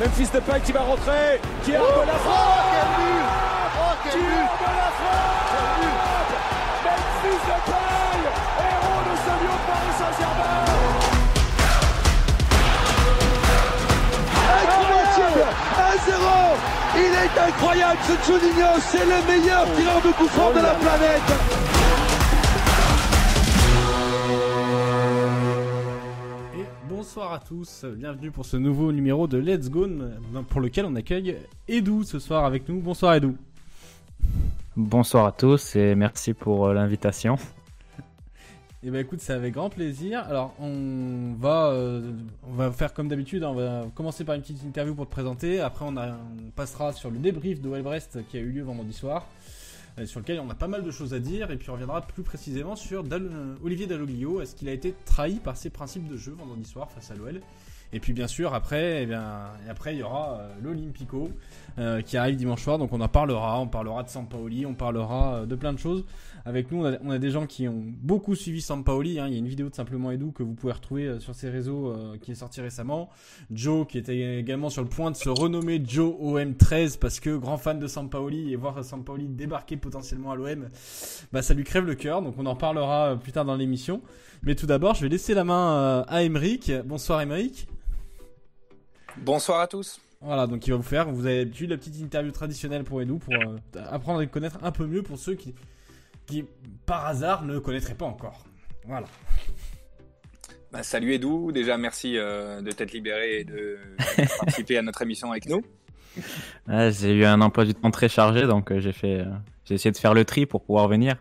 Memphis Depay qui va rentrer, qui a oh, la frappe oh, quel but oh, quel Qui la frappe Memphis Depay, héros de ce lieu de Paris Saint-Germain. Incroyable 1-0 Il est incroyable ce Juninho, c'est le meilleur tireur de coup franc de la planète bonsoir à tous, bienvenue pour ce nouveau numéro de Let's Go pour lequel on accueille Edou ce soir avec nous. Bonsoir Edou. Bonsoir à tous et merci pour euh, l'invitation. Eh ben écoute, c'est avec grand plaisir. Alors on va, euh, on va faire comme d'habitude, hein. on va commencer par une petite interview pour te présenter. Après on, on passera sur le débrief de Brest qui a eu lieu vendredi soir. Euh, sur lequel on a pas mal de choses à dire, et puis on reviendra plus précisément sur euh, Olivier Dalloglio. Est-ce qu'il a été trahi par ses principes de jeu vendredi soir face à l'OL et puis bien sûr après, eh après il y aura euh, qui arrive dimanche soir, donc on en parlera, on parlera de Sampaoli, on parlera de plein de choses. Avec nous, on a, des gens qui ont beaucoup suivi Sampaoli. Hein. Il y a une vidéo de Simplement Edu que vous pouvez retrouver euh, sur ses réseaux euh, qui est sortie récemment. Joe qui était également sur le point de se renommer Joe OM13 parce que grand fan de Sampaoli et voir Sampaoli débarquer potentiellement à l'OM, bah ça lui crève le cœur. Donc on en parlera euh, plus tard dans l'émission. Mais tout d'abord, je vais laisser la main à Emeric. Bonsoir Emeric. Bonsoir à tous. Voilà, donc il va vous faire, vous avez l'habitude, la petite interview traditionnelle pour Edu, pour apprendre à le connaître un peu mieux pour ceux qui qui par hasard ne connaîtrait pas encore. Voilà. Bah, salut Edou, déjà merci euh, de t'être libéré et de participer à notre émission avec nous. j'ai eu un emploi du temps très chargé, donc euh, j'ai fait, euh, j'ai essayé de faire le tri pour pouvoir venir.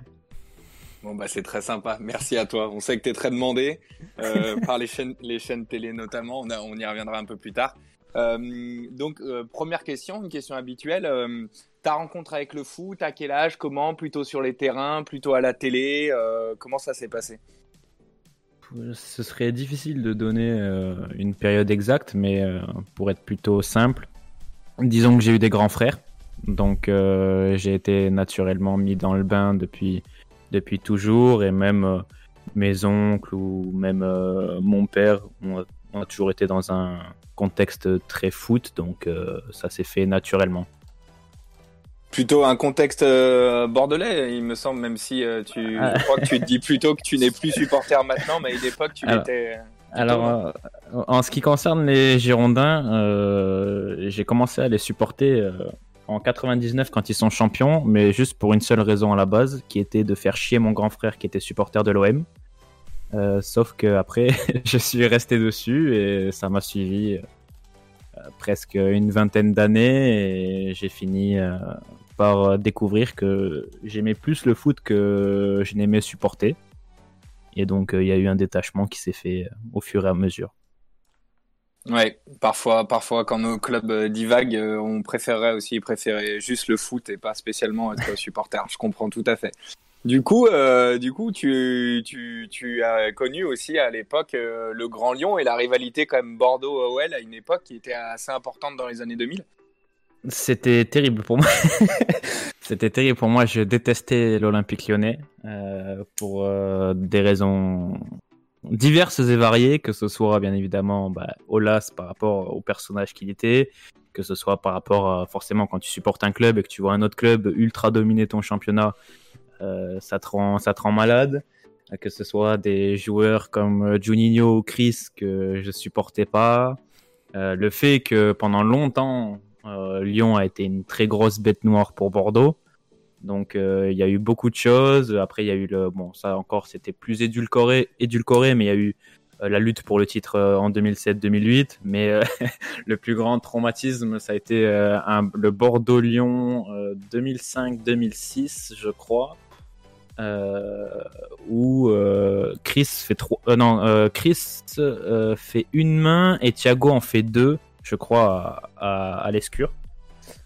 Bon bah c'est très sympa, merci à toi. On sait que tu es très demandé par les chaînes, les chaînes télé notamment. On, on y reviendra un peu plus tard. Donc première question, une question habituelle ta rencontre avec le foot, à quel âge, comment, plutôt sur les terrains, plutôt à la télé, euh, comment ça s'est passé? Ce serait difficile de donner euh, une période exacte, mais euh, pour être plutôt simple, disons que j'ai eu des grands frères, donc j'ai été naturellement mis dans le bain depuis, depuis toujours, et même mes oncles ou même mon père ont, ont, toujours été dans un contexte très foot, donc ça s'est fait naturellement plutôt un contexte euh, bordelais, il me semble, même si euh, tu, ah. je crois que tu te dis plutôt que tu n'es plus supporter maintenant, mais à une époque tu l'étais. Alors, euh, en ce qui concerne les Girondins, j'ai commencé à les supporter en 99 quand ils sont champions, mais juste pour une seule raison à la base, qui était de faire chier mon grand frère qui était supporter de l'OM. Sauf que après, je suis resté dessus et ça m'a suivi presque une vingtaine d'années et j'ai fini par euh, découvrir que j'aimais plus le foot que je n'aimais supporter. Et donc, euh, il y a eu un détachement qui s'est fait euh, au fur et à mesure. Ouais, parfois, parfois quand nos clubs divaguent, on préférerait aussi préférer juste le foot et pas spécialement être supporter. Je comprends tout à fait. Du coup, du coup, tu, as connu aussi à l'époque le Grand Lyon et la rivalité quand même Bordeaux-OL à une époque qui était assez importante dans les années 2000. C'était terrible pour moi. C'était terrible pour moi. Je détestais l'Olympique lyonnais euh, pour euh, des raisons diverses et variées, que ce soit bien évidemment bah, Olas par rapport au personnage qu'il était, que ce soit par rapport à, forcément quand tu supportes un club et que tu vois un autre club ultra dominer ton championnat, euh, ça, te rend, ça te rend malade. Que ce soit des joueurs comme Juninho ou Chris que je supportais pas. le fait que pendant longtemps euh, Lyon a été une très grosse bête noire pour Bordeaux. Donc euh, il y a eu beaucoup de choses. Après il y a eu le bon ça encore c'était plus édulcoré édulcoré mais il y a eu euh, la lutte pour le titre en 2007-2008. Mais le plus grand traumatisme ça a été le Bordeaux-Lyon 2005-2006 je crois. où Chris fait trop non une main et Thiago en fait deux je crois, à, à, l'Escure.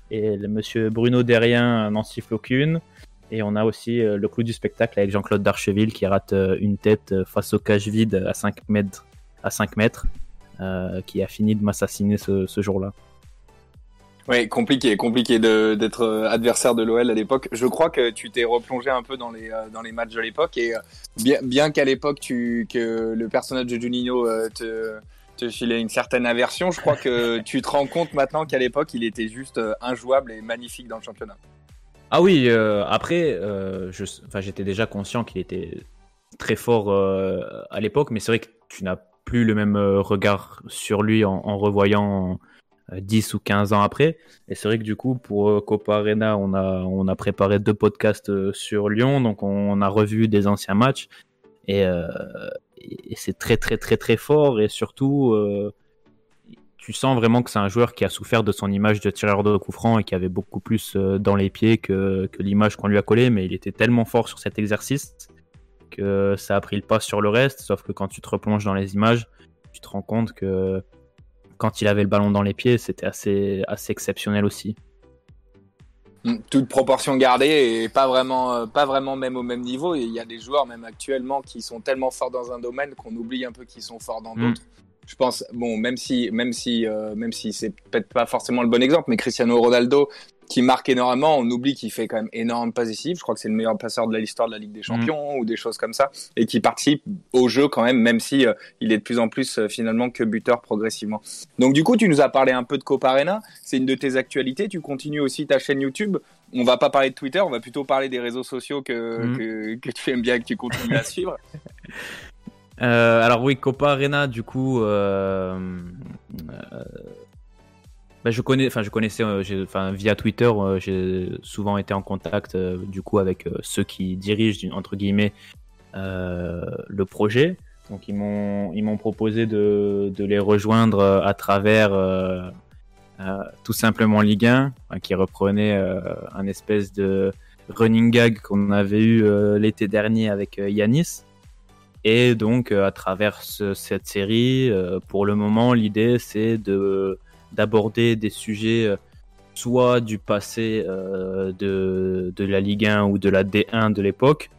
Et le monsieur Bruno Derrien n'en siffle aucune. Et on a aussi euh, le clou du spectacle avec Jean-Claude Darcheville qui rate euh, une tête euh, face au cage vide à 5 mètres, à 5 mètres qui a fini de m'assassiner ce, ce jour-là. Oui, compliqué, compliqué d'être adversaire de l'OL à l'époque. Je crois que tu t'es replongé un peu dans les dans les matchs de l'époque et bien bien qu'à l'époque tu que le personnage de Juninho te te filer une certaine aversion. Je crois que tu te rends compte maintenant qu'à l'époque, il était juste injouable et magnifique dans le championnat. Ah oui, euh, après, euh, j'étais déjà conscient qu'il était très fort euh, à l'époque, mais c'est vrai que tu n'as plus le même regard sur lui en, revoyant euh, 10 ou 15 ans après. Et c'est vrai que du coup, pour Copa Arena, on a, on a préparé deux podcasts sur Lyon, donc on a revu des anciens matchs. Et, c'est très très très très fort, et surtout, tu sens vraiment que c'est un joueur qui a souffert de son image de tireur de coup franc et qui avait beaucoup plus euh, dans les pieds que, que l'image qu'on lui a collée, mais il était tellement fort sur cet exercice que ça a pris le pas sur le reste, sauf que quand tu te replonges dans les images, tu te rends compte que quand il avait le ballon dans les pieds, c'était assez, assez exceptionnel aussi. Mm, Toute proportion gardée et pas vraiment, euh, pas vraiment même au même niveau. Il y a des joueurs même actuellement qui sont tellement forts dans un domaine qu'on oublie un peu qu'ils sont forts dans Mm. d'autres. Je pense, bon, même si, même si, euh, même si c'est peut-être pas forcément le bon exemple, mais Cristiano Ronaldo qui marque énormément, on oublie qu'il fait quand même énormément de passes décisives. Je crois que c'est le meilleur passeur de l'histoire de la Ligue des Champions ou des choses comme ça, et qui participe au jeu quand même, même si euh, il est de plus en plus euh, finalement que buteur progressivement. Donc du coup, tu nous as parlé un peu de Copa Arena. C'est une de tes actualités. Tu continues aussi ta chaîne YouTube. On va pas parler de Twitter, on va plutôt parler des réseaux sociaux que, que, que tu aimes bien et que tu continues à suivre. Euh, alors oui, Copa Arena, du coup, euh, euh, bah, je connais, enfin je connaissais, enfin via Twitter, j'ai souvent été en contact, du coup, avec ceux qui dirigent entre guillemets le projet. Donc ils m'ont, ils m'ont proposé de, de les rejoindre à travers tout simplement Ligue 1, hein, qui reprenait un espèce de running gag qu'on avait eu l'été dernier avec Yanis. Et donc, euh, à travers ce- cette série, euh, pour le moment, l'idée, c'est de d'aborder des sujets euh, soit du passé de, de la Ligue 1 ou de la D1 de l'époque,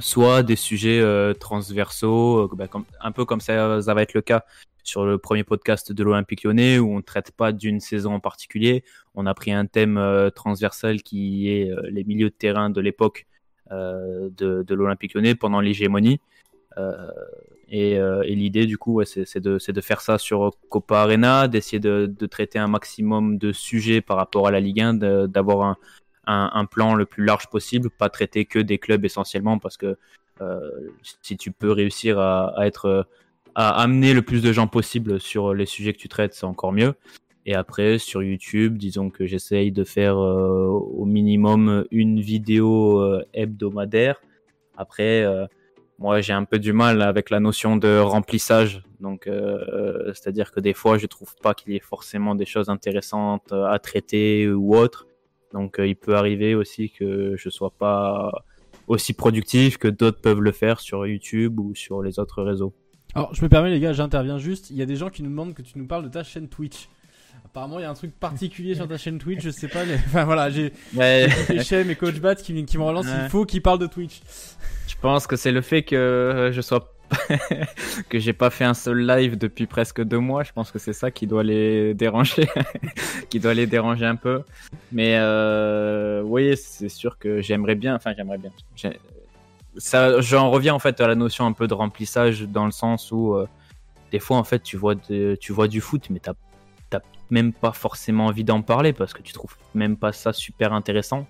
soit des sujets transversaux, bah, un peu comme ça, va être le cas sur le premier podcast de l'Olympique lyonnais, où on ne traite pas d'une saison en particulier. On a pris un thème transversal qui est les milieux de terrain de l'époque de l'Olympique lyonnais pendant l'hégémonie. Euh, et, euh, et l'idée, du coup, c'est de, faire ça sur Copa Arena, d'essayer de, traiter un maximum de sujets par rapport à la Ligue 1, de- d'avoir un, plan le plus large possible, pas traiter que des clubs essentiellement, parce que euh, si tu peux réussir à, être à amener le plus de gens possible sur les sujets que tu traites, c'est encore mieux. Et après, sur YouTube, disons que j'essaye de faire au minimum une vidéo hebdomadaire. Après, moi, j'ai un peu du mal avec la notion de remplissage. Donc, euh, c'est-à-dire que des fois, je trouve pas qu'il y ait forcément des choses intéressantes à traiter ou autre. Donc, euh, il peut arriver aussi que je sois pas aussi productif que d'autres peuvent le faire sur YouTube ou sur les autres réseaux. Alors, je me permets, les gars, j'interviens juste. Il y a des gens qui nous demandent que tu nous parles de ta chaîne Twitch. Apparemment, il y a un truc particulier sur ta chaîne Twitch, je sais pas. Mais... Enfin voilà, j'ai Ouais. Et Coach Bat qui, qui me relancent. Ouais. Il faut qu'ils parlent de Twitch. Je pense que c'est le fait que euh, je sois que j'ai pas fait un seul live depuis presque deux mois. Je pense que c'est ça qui doit les déranger, qui doit les déranger un peu. Mais euh, oui, c'est sûr que j'aimerais bien. Enfin, j'aimerais bien. Ça, j'en reviens en fait à la notion un peu de remplissage dans le sens où euh, des fois en fait tu vois de- tu vois du foot, mais t'as t'as même pas forcément envie d'en parler parce que tu trouves même pas ça super intéressant.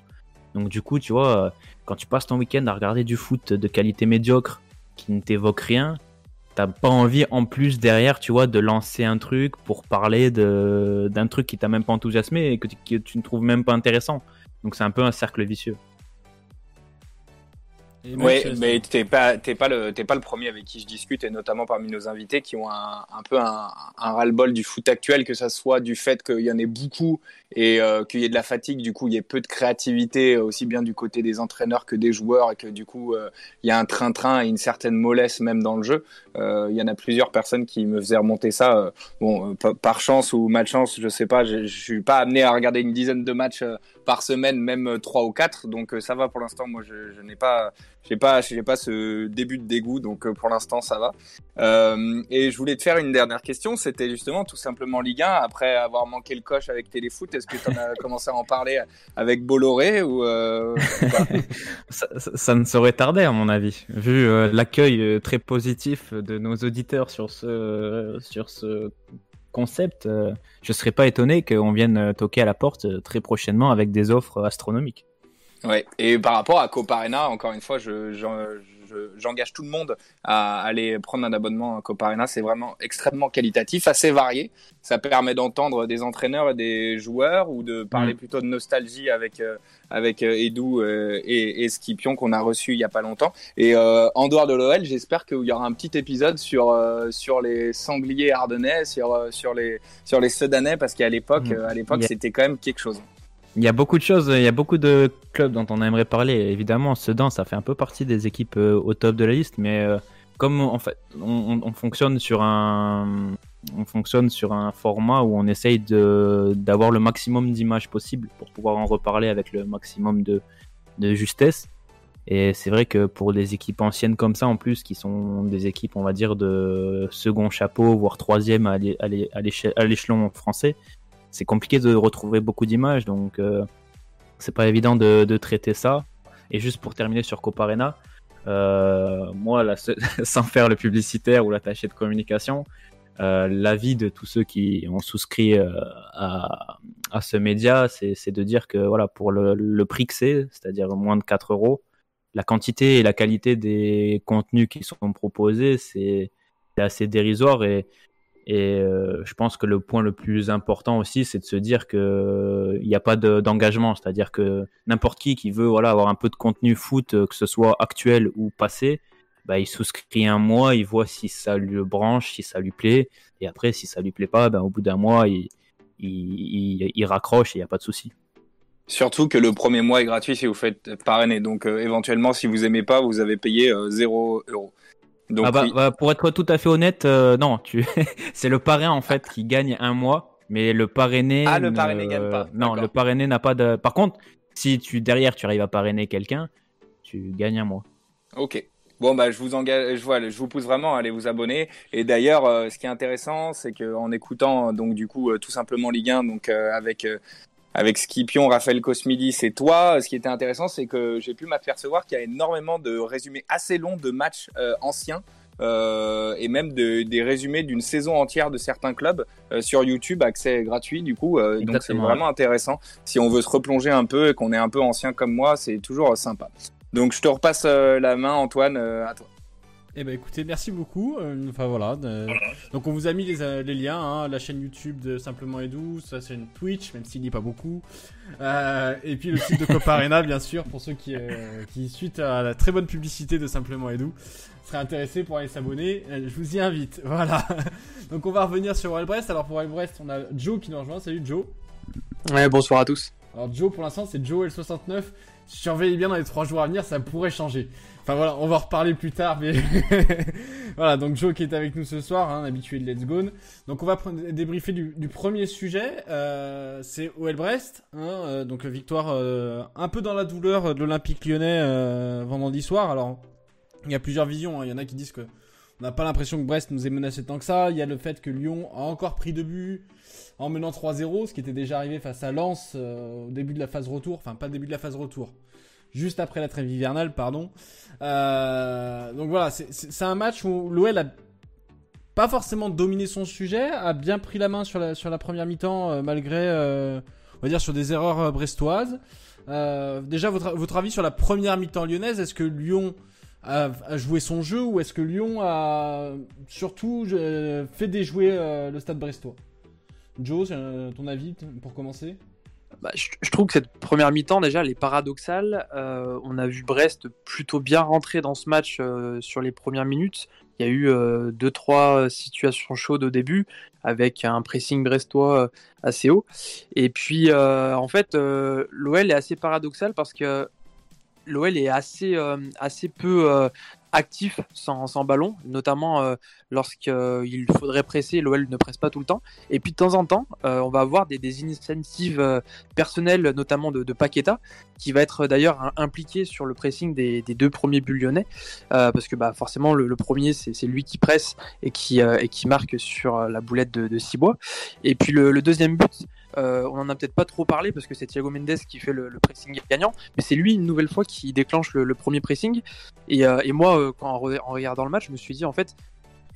Donc du coup, tu vois, euh, quand tu passes ton week-end à regarder du foot de qualité médiocre qui ne t'évoque rien, t'as pas envie en plus derrière, tu vois, de lancer un truc pour parler d'un truc qui t'a même pas enthousiasmé et que tu ne trouves même pas intéressant. Donc c'est un peu un cercle vicieux. Mathieu, mais t'es pas, t'es pas le, t'es pas le premier avec qui je discute, et notamment parmi nos invités qui ont un, un peu un, un ras-le-bol du foot actuel, que ça soit du fait qu'il y en ait beaucoup et euh, qu'il y ait de la fatigue, du coup il y ait peu de créativité aussi bien du côté des entraîneurs que des joueurs, et que du coup euh, il y a un train-train et une certaine mollesse même dans le jeu. Euh, Il y en a plusieurs personnes qui me faisaient remonter ça. euh, bon, euh, pa- par chance ou malchance, je sais pas, je, je suis pas amené à regarder une dizaine de matchs euh, par semaine, même euh, trois ou quatre, donc euh, ça va pour l'instant. Moi, je, je n'ai pas j'ai pas, j'ai pas ce début de dégoût, donc euh, pour l'instant ça va. Euh, et je voulais te faire une dernière question, c'était justement tout simplement Ligue 1. Après avoir manqué le coche avec Téléfoot, est-ce que tu as commencé à en parler avec Bolloré ou euh, ça, ça, ne saurait tarder à mon avis, vu euh, l'accueil très positif de nos auditeurs sur ce sur ce concept. je serais pas étonné qu'on vienne toquer à la porte très prochainement avec des offres astronomiques. Ouais. Et par rapport à Coparena, encore une fois, je, j'engage tout le monde à aller prendre un abonnement à Coparena. C'est vraiment extrêmement qualitatif, assez varié. Ça permet d'entendre des entraîneurs et des joueurs ou de parler mm. plutôt de nostalgie avec euh, avec euh, Edu euh, et, et Skipion qu'on a reçu il y a pas longtemps. Et en dehors de l'OL, j'espère qu'il y aura un petit épisode sur sur les sangliers ardennais, sur sur les sur les Sedanais parce qu'à l'époque mm. à l'époque c'était quand même quelque chose. Il y a beaucoup de choses, il y a beaucoup de clubs dont on aimerait parler. Évidemment, Sedan, ça fait un peu partie des équipes euh, au top de la liste, mais euh, comme en fait, on, fonctionne sur un, on fonctionne sur un format où on essaye d'avoir le maximum d'images possible pour pouvoir en reparler avec le maximum de, de justesse. Et c'est vrai que pour des équipes anciennes comme ça, en plus, qui sont des équipes, on va dire, de second chapeau, voire troisième à l'échelon français, c'est compliqué de retrouver beaucoup d'images, donc euh, c'est pas évident de, traiter ça. Et juste pour terminer sur Coparena, euh, moi, sans faire le publicitaire ou l'attaché de communication, euh, l'avis de tous ceux qui ont souscrit euh, à, ce média, c'est de dire que voilà, pour le, le prix que c'est, c'est-à-dire moins de 4 euros, la quantité et la qualité des contenus qui sont proposés, c'est assez dérisoire et et euh, je pense que le point le plus important aussi, c'est de se dire qu'il n'y a pas d'engagement, c'est-à-dire que n'importe qui qui veut voilà avoir un peu de contenu foot, euh, que ce soit actuel ou passé, bah, il souscrit un mois, il voit si ça lui branche, si ça lui plaît, et après si ça lui plaît pas, ben, au bout d'un mois, il, il, il, raccroche et il n'y a pas de souci. Surtout que le premier mois est gratuit si vous faites parrainer, donc euh, éventuellement si vous aimez pas, vous avez payé 0 euros. Ah bah, bah, pour être tout à fait honnête, euh, non, tu... c'est le parrain en fait qui gagne un mois, mais le parrainé. Ah, le parrainé ne... gagne pas. Non, le parrainé n'a pas de. Par contre, si tu derrière tu arrives à parrainer quelqu'un, tu gagnes un mois. Ok. Bon bah je vous engage, je vous pousse vraiment à aller vous abonner. Et d'ailleurs, euh, ce qui est intéressant, c'est qu'en écoutant donc du coup euh, tout simplement Ligue 1, donc avec avec Skipion, Raphaël Cosmidis et toi, ce qui était intéressant, c'est que j'ai pu m'apercevoir qu'il y a énormément de résumés assez longs de matchs euh, anciens. Euh, et même de, des résumés d'une saison entière de certains clubs euh, sur YouTube, accès gratuit du coup. Euh, donc c'est vraiment intéressant. Si on veut se replonger un peu et qu'on est un peu ancien comme moi, c'est toujours sympa. Donc je te repasse la main Antoine, à toi. Eh ben écoutez, merci beaucoup. Euh, enfin voilà. Donc on vous a mis les, euh, liens, hein, la chaîne YouTube de Simplement Edu, sa chaîne Twitch, même s'il n'y est pas beaucoup. Euh, et puis le site de Coparena, bien sûr, pour ceux qui, qui, suite à la très bonne publicité de Simplement Edu, seraient intéressés pour aller s'abonner. je vous y invite. Voilà. Donc on va revenir sur Brest. Alors pour Brest, on a Joe qui nous rejoint. Salut Joe. Ouais, bonsoir à tous. Alors Joe, pour l'instant, c'est Joe L69. Surveillez bien dans les trois jours à venir, ça pourrait changer. Voilà, on va en reparler plus tard, mais voilà, donc Joe qui est avec nous ce soir, hein, habitué de Let's Go. Donc on va débriefer du, premier sujet, euh, c'est OL Brest, hein, euh, donc victoire euh, un peu dans la douleur de l'Olympique lyonnais vendredi soir. Alors il y a plusieurs visions, hein. il y en a qui disent que on n'a pas l'impression que Brest nous ait menacé tant que ça. Il y a le fait que Lyon a encore pris deux buts en menant 3-0, ce qui était déjà arrivé face à Lens au début de la phase retour, enfin pas début de la phase retour juste après la trêve hivernale, pardon. Euh, donc voilà, c'est un match où l'OL a pas forcément dominé son sujet, a bien pris la main sur la, première mi-temps, euh, malgré, euh, on va dire, sur des erreurs brestoises. déjà, votre, avis sur la première mi-temps lyonnaise, est-ce que Lyon a, joué son jeu ou est-ce que Lyon a surtout fait déjouer le stade brestois? Joe, ton avis pour commencer? Bah, je, trouve que cette première mi-temps, déjà, elle est paradoxale. Euh, on a vu Brest plutôt bien rentrer dans ce match euh, sur les premières minutes. Il y a eu euh, deux, trois situations chaudes au début, avec un pressing brestois assez haut. Et puis, en fait, l'OL est assez paradoxal parce que l'OL est assez, assez peu actif sans, ballon, notamment euh, lorsqu'il faudrait presser, l'OL ne presse pas tout le temps. Et puis de temps en temps, on va avoir des, des initiatives personnelles, notamment de, Paqueta, qui va être d'ailleurs impliqué sur le pressing des, deux premiers buts lyonnais, parce que bah, forcément le, premier c'est lui qui presse et qui, et qui marque sur la boulette de, de Cibois. Et puis le deuxième but, euh, on en a peut-être pas trop parlé parce que c'est Thiago Mendes qui fait le, pressing gagnant, mais c'est lui une nouvelle fois qui déclenche le, premier pressing. Et, euh, moi, euh, quand, en, regardant le match, je me suis dit en fait,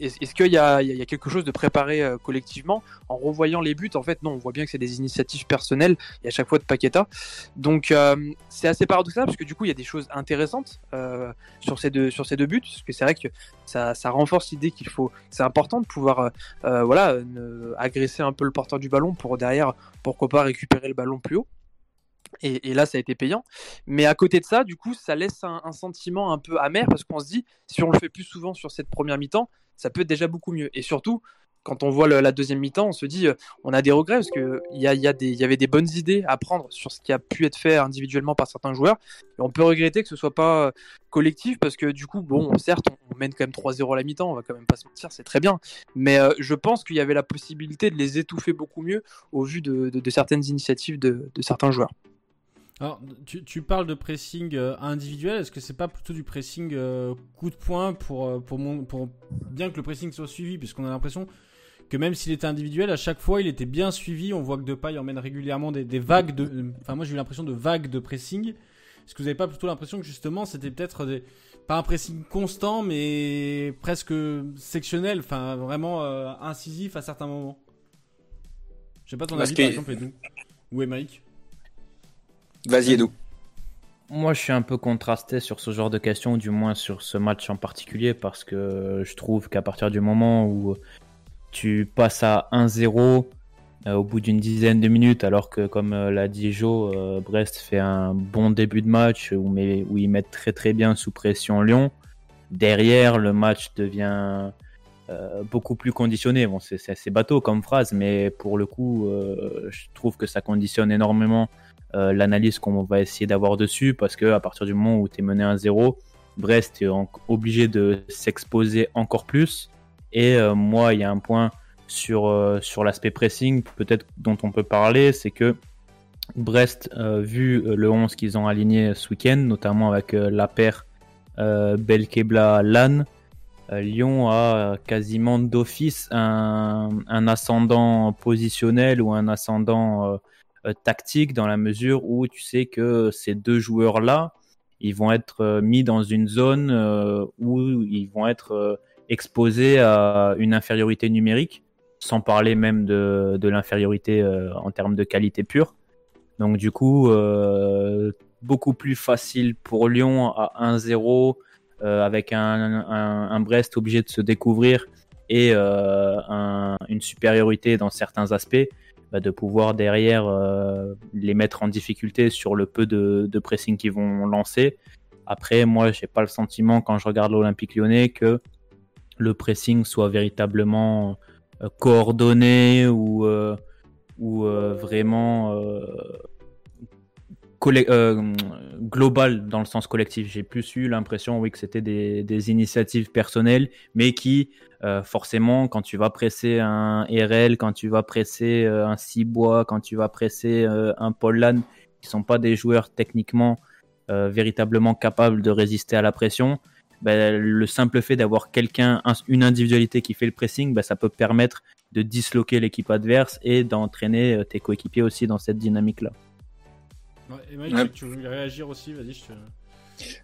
est-ce qu'il y, a quelque chose de préparé euh, collectivement? En revoyant les buts, en fait, non, on voit bien que c'est des initiatives personnelles et à chaque fois de Paqueta. Donc, euh, c'est assez paradoxal parce que du coup, il y a des choses intéressantes euh, sur, ces deux, sur ces deux buts. Parce que c'est vrai que ça, renforce l'idée qu'il faut. C'est important de pouvoir voilà, agresser un peu le porteur du ballon pour derrière, pourquoi pas récupérer le ballon plus haut. Et, là, ça a été payant. Mais à côté de ça, du coup, ça laisse un, un sentiment un peu amer parce qu'on se dit, si on le fait plus souvent sur cette première mi-temps, ça peut être déjà beaucoup mieux. Et surtout, quand on voit la deuxième mi-temps, on se dit, euh, on a des regrets parce qu'il y, y avait des bonnes idées à prendre sur ce qui a pu être fait individuellement par certains joueurs. Et on peut regretter que ce soit pas euh, collectif parce que du coup, bon, certes, on mène quand même 3-0 à la mi-temps, on va quand même pas se mentir, c'est très bien. Mais euh, je pense qu'il y avait la possibilité de les étouffer beaucoup mieux au vu de, certaines initiatives de certains joueurs. Alors, tu, parles de pressing euh, individuel. Est-ce que c'est pas plutôt du pressing euh, coup de poing pour, euh, pour, pour bien que le pressing soit suivi, puisqu'on a l'impression que même s'il était individuel, à chaque fois il était bien suivi. On voit que Depay emmène régulièrement des, vagues de. Enfin, moi j'ai eu l'impression de vagues de pressing. Est-ce que vous n'avez pas plutôt l'impression que justement c'était peut-être pas un pressing constant, mais presque sectionnel, enfin vraiment incisif à certains moments? Je sais pas ton avis par exemple, Edu. Ou Emmerich Vas-y, Edu. Moi, je suis un peu contrasté sur ce genre de questions, du moins sur ce match en particulier, parce que je trouve qu'à partir du moment où tu passes à 1-0 euh, au bout d'une dizaine de minutes, alors que, comme euh, l'a dit Joe, euh, Brest fait un bon début de match où, où ils mettent très très bien sous pression Lyon, derrière, le match devient beaucoup plus conditionné. Bon, c'est bateau comme phrase, mais pour le coup, je trouve que ça conditionne énormément euh, l'analyse qu'on va essayer d'avoir dessus parce que à partir du moment où tu es mené à 0, Brest est obligé de s'exposer encore plus. Et euh, moi, il y a un point sur, euh, sur l'aspect pressing, peut-être dont on peut parler, c'est que Brest, vu le 11 qu'ils ont aligné ce week-end, notamment avec la paire Belkebla-Lan, Lyon a quasiment d'office un, un, ascendant positionnel ou un ascendant tactique dans la mesure où tu sais que ces deux joueurs-là, ils vont être euh, mis dans une zone euh, où ils vont être exposés à une infériorité numérique, sans parler même de, de l'infériorité en termes de qualité pure. Donc du coup, beaucoup plus facile pour Lyon à 1-0, avec un, un, Brest obligé de se découvrir et un, une supériorité dans certains aspects bah, de pouvoir derrière euh, les mettre en difficulté sur le peu de, pressing qu'ils vont lancer. Après, moi, j'ai pas le sentiment quand je regarde l'Olympique lyonnais que le pressing soit véritablement euh, coordonné ou, euh, ou vraiment global dans le sens collectif. J'ai plus eu l'impression, oui, que c'était des, des, initiatives personnelles, mais qui euh, forcément, quand tu vas presser un RL, quand tu vas presser euh, un Cibois, quand tu vas presser euh, un Paul Lann, qui sont pas des joueurs techniquement véritablement capables de résister à la pression, ben, le simple fait d'avoir quelqu'un, une individualité qui fait le pressing, ben, ça peut permettre de disloquer l'équipe adverse et d'entraîner tes coéquipiers aussi dans cette dynamique-là. Ouais, tu veux réagir aussi Vas-y, je te...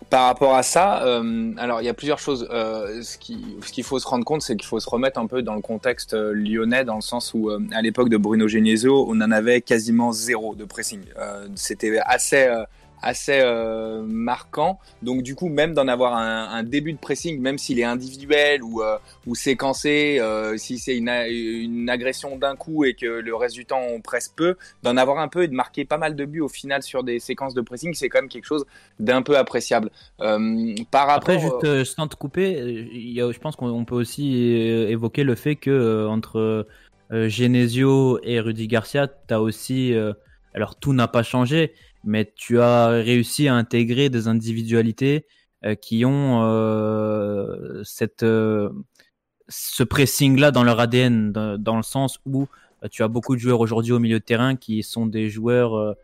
Par rapport à ça, euh, alors il y a plusieurs choses. Euh, ce qu'il ce faut se rendre compte, c'est qu'il faut se remettre un peu dans le contexte euh, lyonnais, dans le sens où à l'époque de Bruno Genesio, on en avait quasiment zéro de pressing. C'était assez assez euh, marquant. Donc du coup, même d'en avoir un, un, début de pressing, même s'il est individuel ou, euh, ou séquencé, euh, si c'est une, une, agression d'un coup et que le reste du temps on presse peu, d'en avoir un peu et de marquer pas mal de buts au final sur des séquences de pressing, c'est quand même quelque chose d'un peu appréciable. Euh, par rapport, Après, juste sans te couper, il y a, je pense qu'on peut aussi évoquer le fait que entre Genesio et Rudy Garcia, tu as aussi alors tout n'a pas changé, mais tu as réussi à intégrer des individualités qui ont cette ce pressing là dans leur ADN dans, le sens où tu as beaucoup de joueurs aujourd'hui au milieu de terrain qui sont des joueurs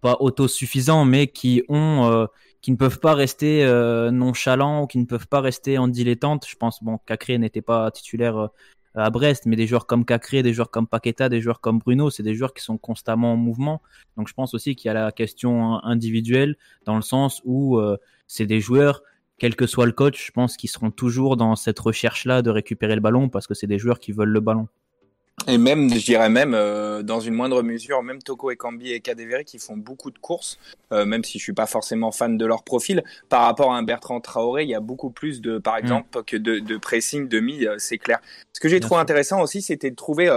pas autosuffisants mais qui ont qui ne peuvent pas rester nonchalants ou qui ne peuvent pas rester en dilettante. Je pense bon Cacré n'était pas titulaire à Brest, mais des joueurs comme Cacré, des joueurs comme Paqueta, des joueurs comme Bruno, c'est des joueurs qui sont constamment en mouvement. Donc je pense aussi qu'il y a la question individuelle dans le sens où euh, c'est des joueurs, quel que soit le coach, je pense qu'ils seront toujours dans cette recherche-là de récupérer le ballon parce que c'est des joueurs qui veulent le ballon. Et même, je dirais même, euh, dans une moindre mesure, même Toko et Kambi et Kadewere qui font beaucoup de courses, euh, même si je suis pas forcément fan de leur profil, par rapport à un Bertrand Traoré, il y a beaucoup plus de, par mm. exemple, que de, de pressing demi, euh, c'est clair. Ce que j'ai trouvé intéressant aussi, c'était de trouver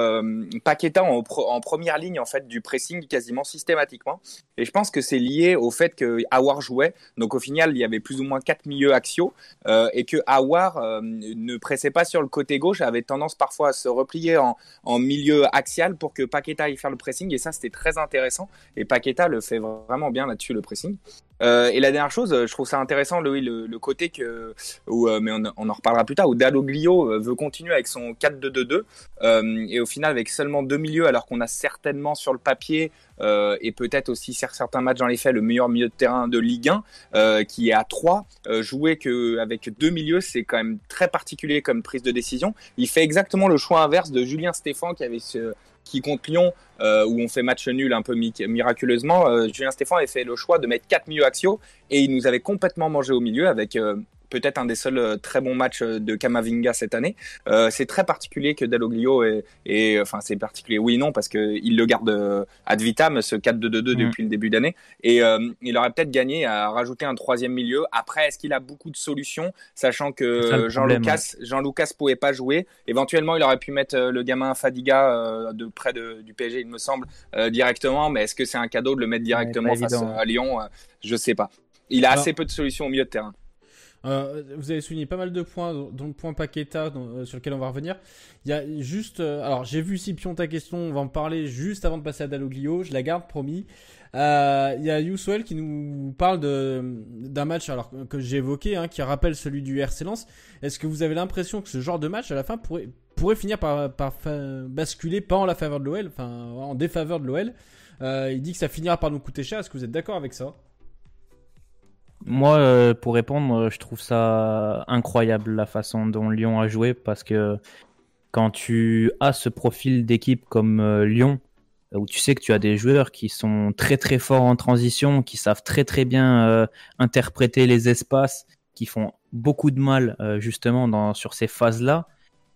Paqueta en, en, première ligne en fait du pressing quasiment systématiquement. Et je pense que c'est lié au fait que Awar jouait. Donc au final, il y avait plus ou moins quatre milieux axiaux et que Awar ne pressait pas sur le côté gauche, avait tendance parfois à se replier en en milieu axial pour que Paqueta aille faire le pressing. Et ça, c'était très intéressant. Et Paqueta le fait vraiment bien là-dessus, le pressing. Euh, et la dernière chose, je trouve ça intéressant, le, le, côté que, où, euh, mais on, en reparlera plus tard, où Dalloglio euh, veut continuer avec son 4-2-2-2 euh, et au final avec seulement deux milieux, alors qu'on a certainement sur le papier euh, et peut-être aussi certains matchs dans les faits le meilleur milieu de terrain de Ligue 1 qui est à 3 jouer que avec deux milieux c'est quand même très particulier comme prise de décision. Il fait exactement le choix inverse de Julien Stéphan qui avait qui contre Lyon, euh, où on fait match nul un peu miraculeusement, euh, Julien Stéphane avait fait le choix de mettre quatre milieux axiaux et il nous avait complètement mangé au milieu avec euh, peut-être un des seuls euh, très bons matchs euh, de Kamavinga cette année. Euh, c'est très particulier que Dalloglio et, enfin c'est particulier oui non parce que il le garde ad vitam ce 4-2-2-2 mm. depuis le début d'année et il aurait peut-être gagné à rajouter un troisième milieu. Après est-ce qu'il a beaucoup de solutions sachant que Jean Lucas Jean Lucas pouvait pas jouer. Éventuellement il aurait pu mettre le gamin Fadiga de près de, du PSG il me semble directement mais est-ce que c'est un cadeau de le mettre directement face à Lyon Je sais pas. Il a assez peu de solutions au milieu de terrain. Euh, vous avez souligné pas mal de points, dont le point Paqueta, euh, sur lequel on va revenir. Il y a juste. Euh, alors, j'ai vu Scipion ta question, on va en parler juste avant de passer à Dalloglio, je la garde, promis. Il y a Youswell qui nous parle d'un match alors que j'ai évoqué, hein, qui rappelle celui du RC Lens. Est-ce que vous avez l'impression que ce genre de match, à la fin, pourrait, pourrait finir par, par basculer pas en la faveur de l'OL, enfin en défaveur de l'OL Il dit que ça finira par nous coûter cher. Est-ce que vous êtes d'accord avec ça? Moi, euh, pour répondre, je trouve ça incroyable la façon dont Lyon a joué parce que quand tu as ce profil d'équipe comme euh, Lyon, où tu sais que tu as des joueurs qui sont très très forts en transition, qui savent très très bien euh, interpréter les espaces, qui font beaucoup de mal justement dans, sur ces phases-là,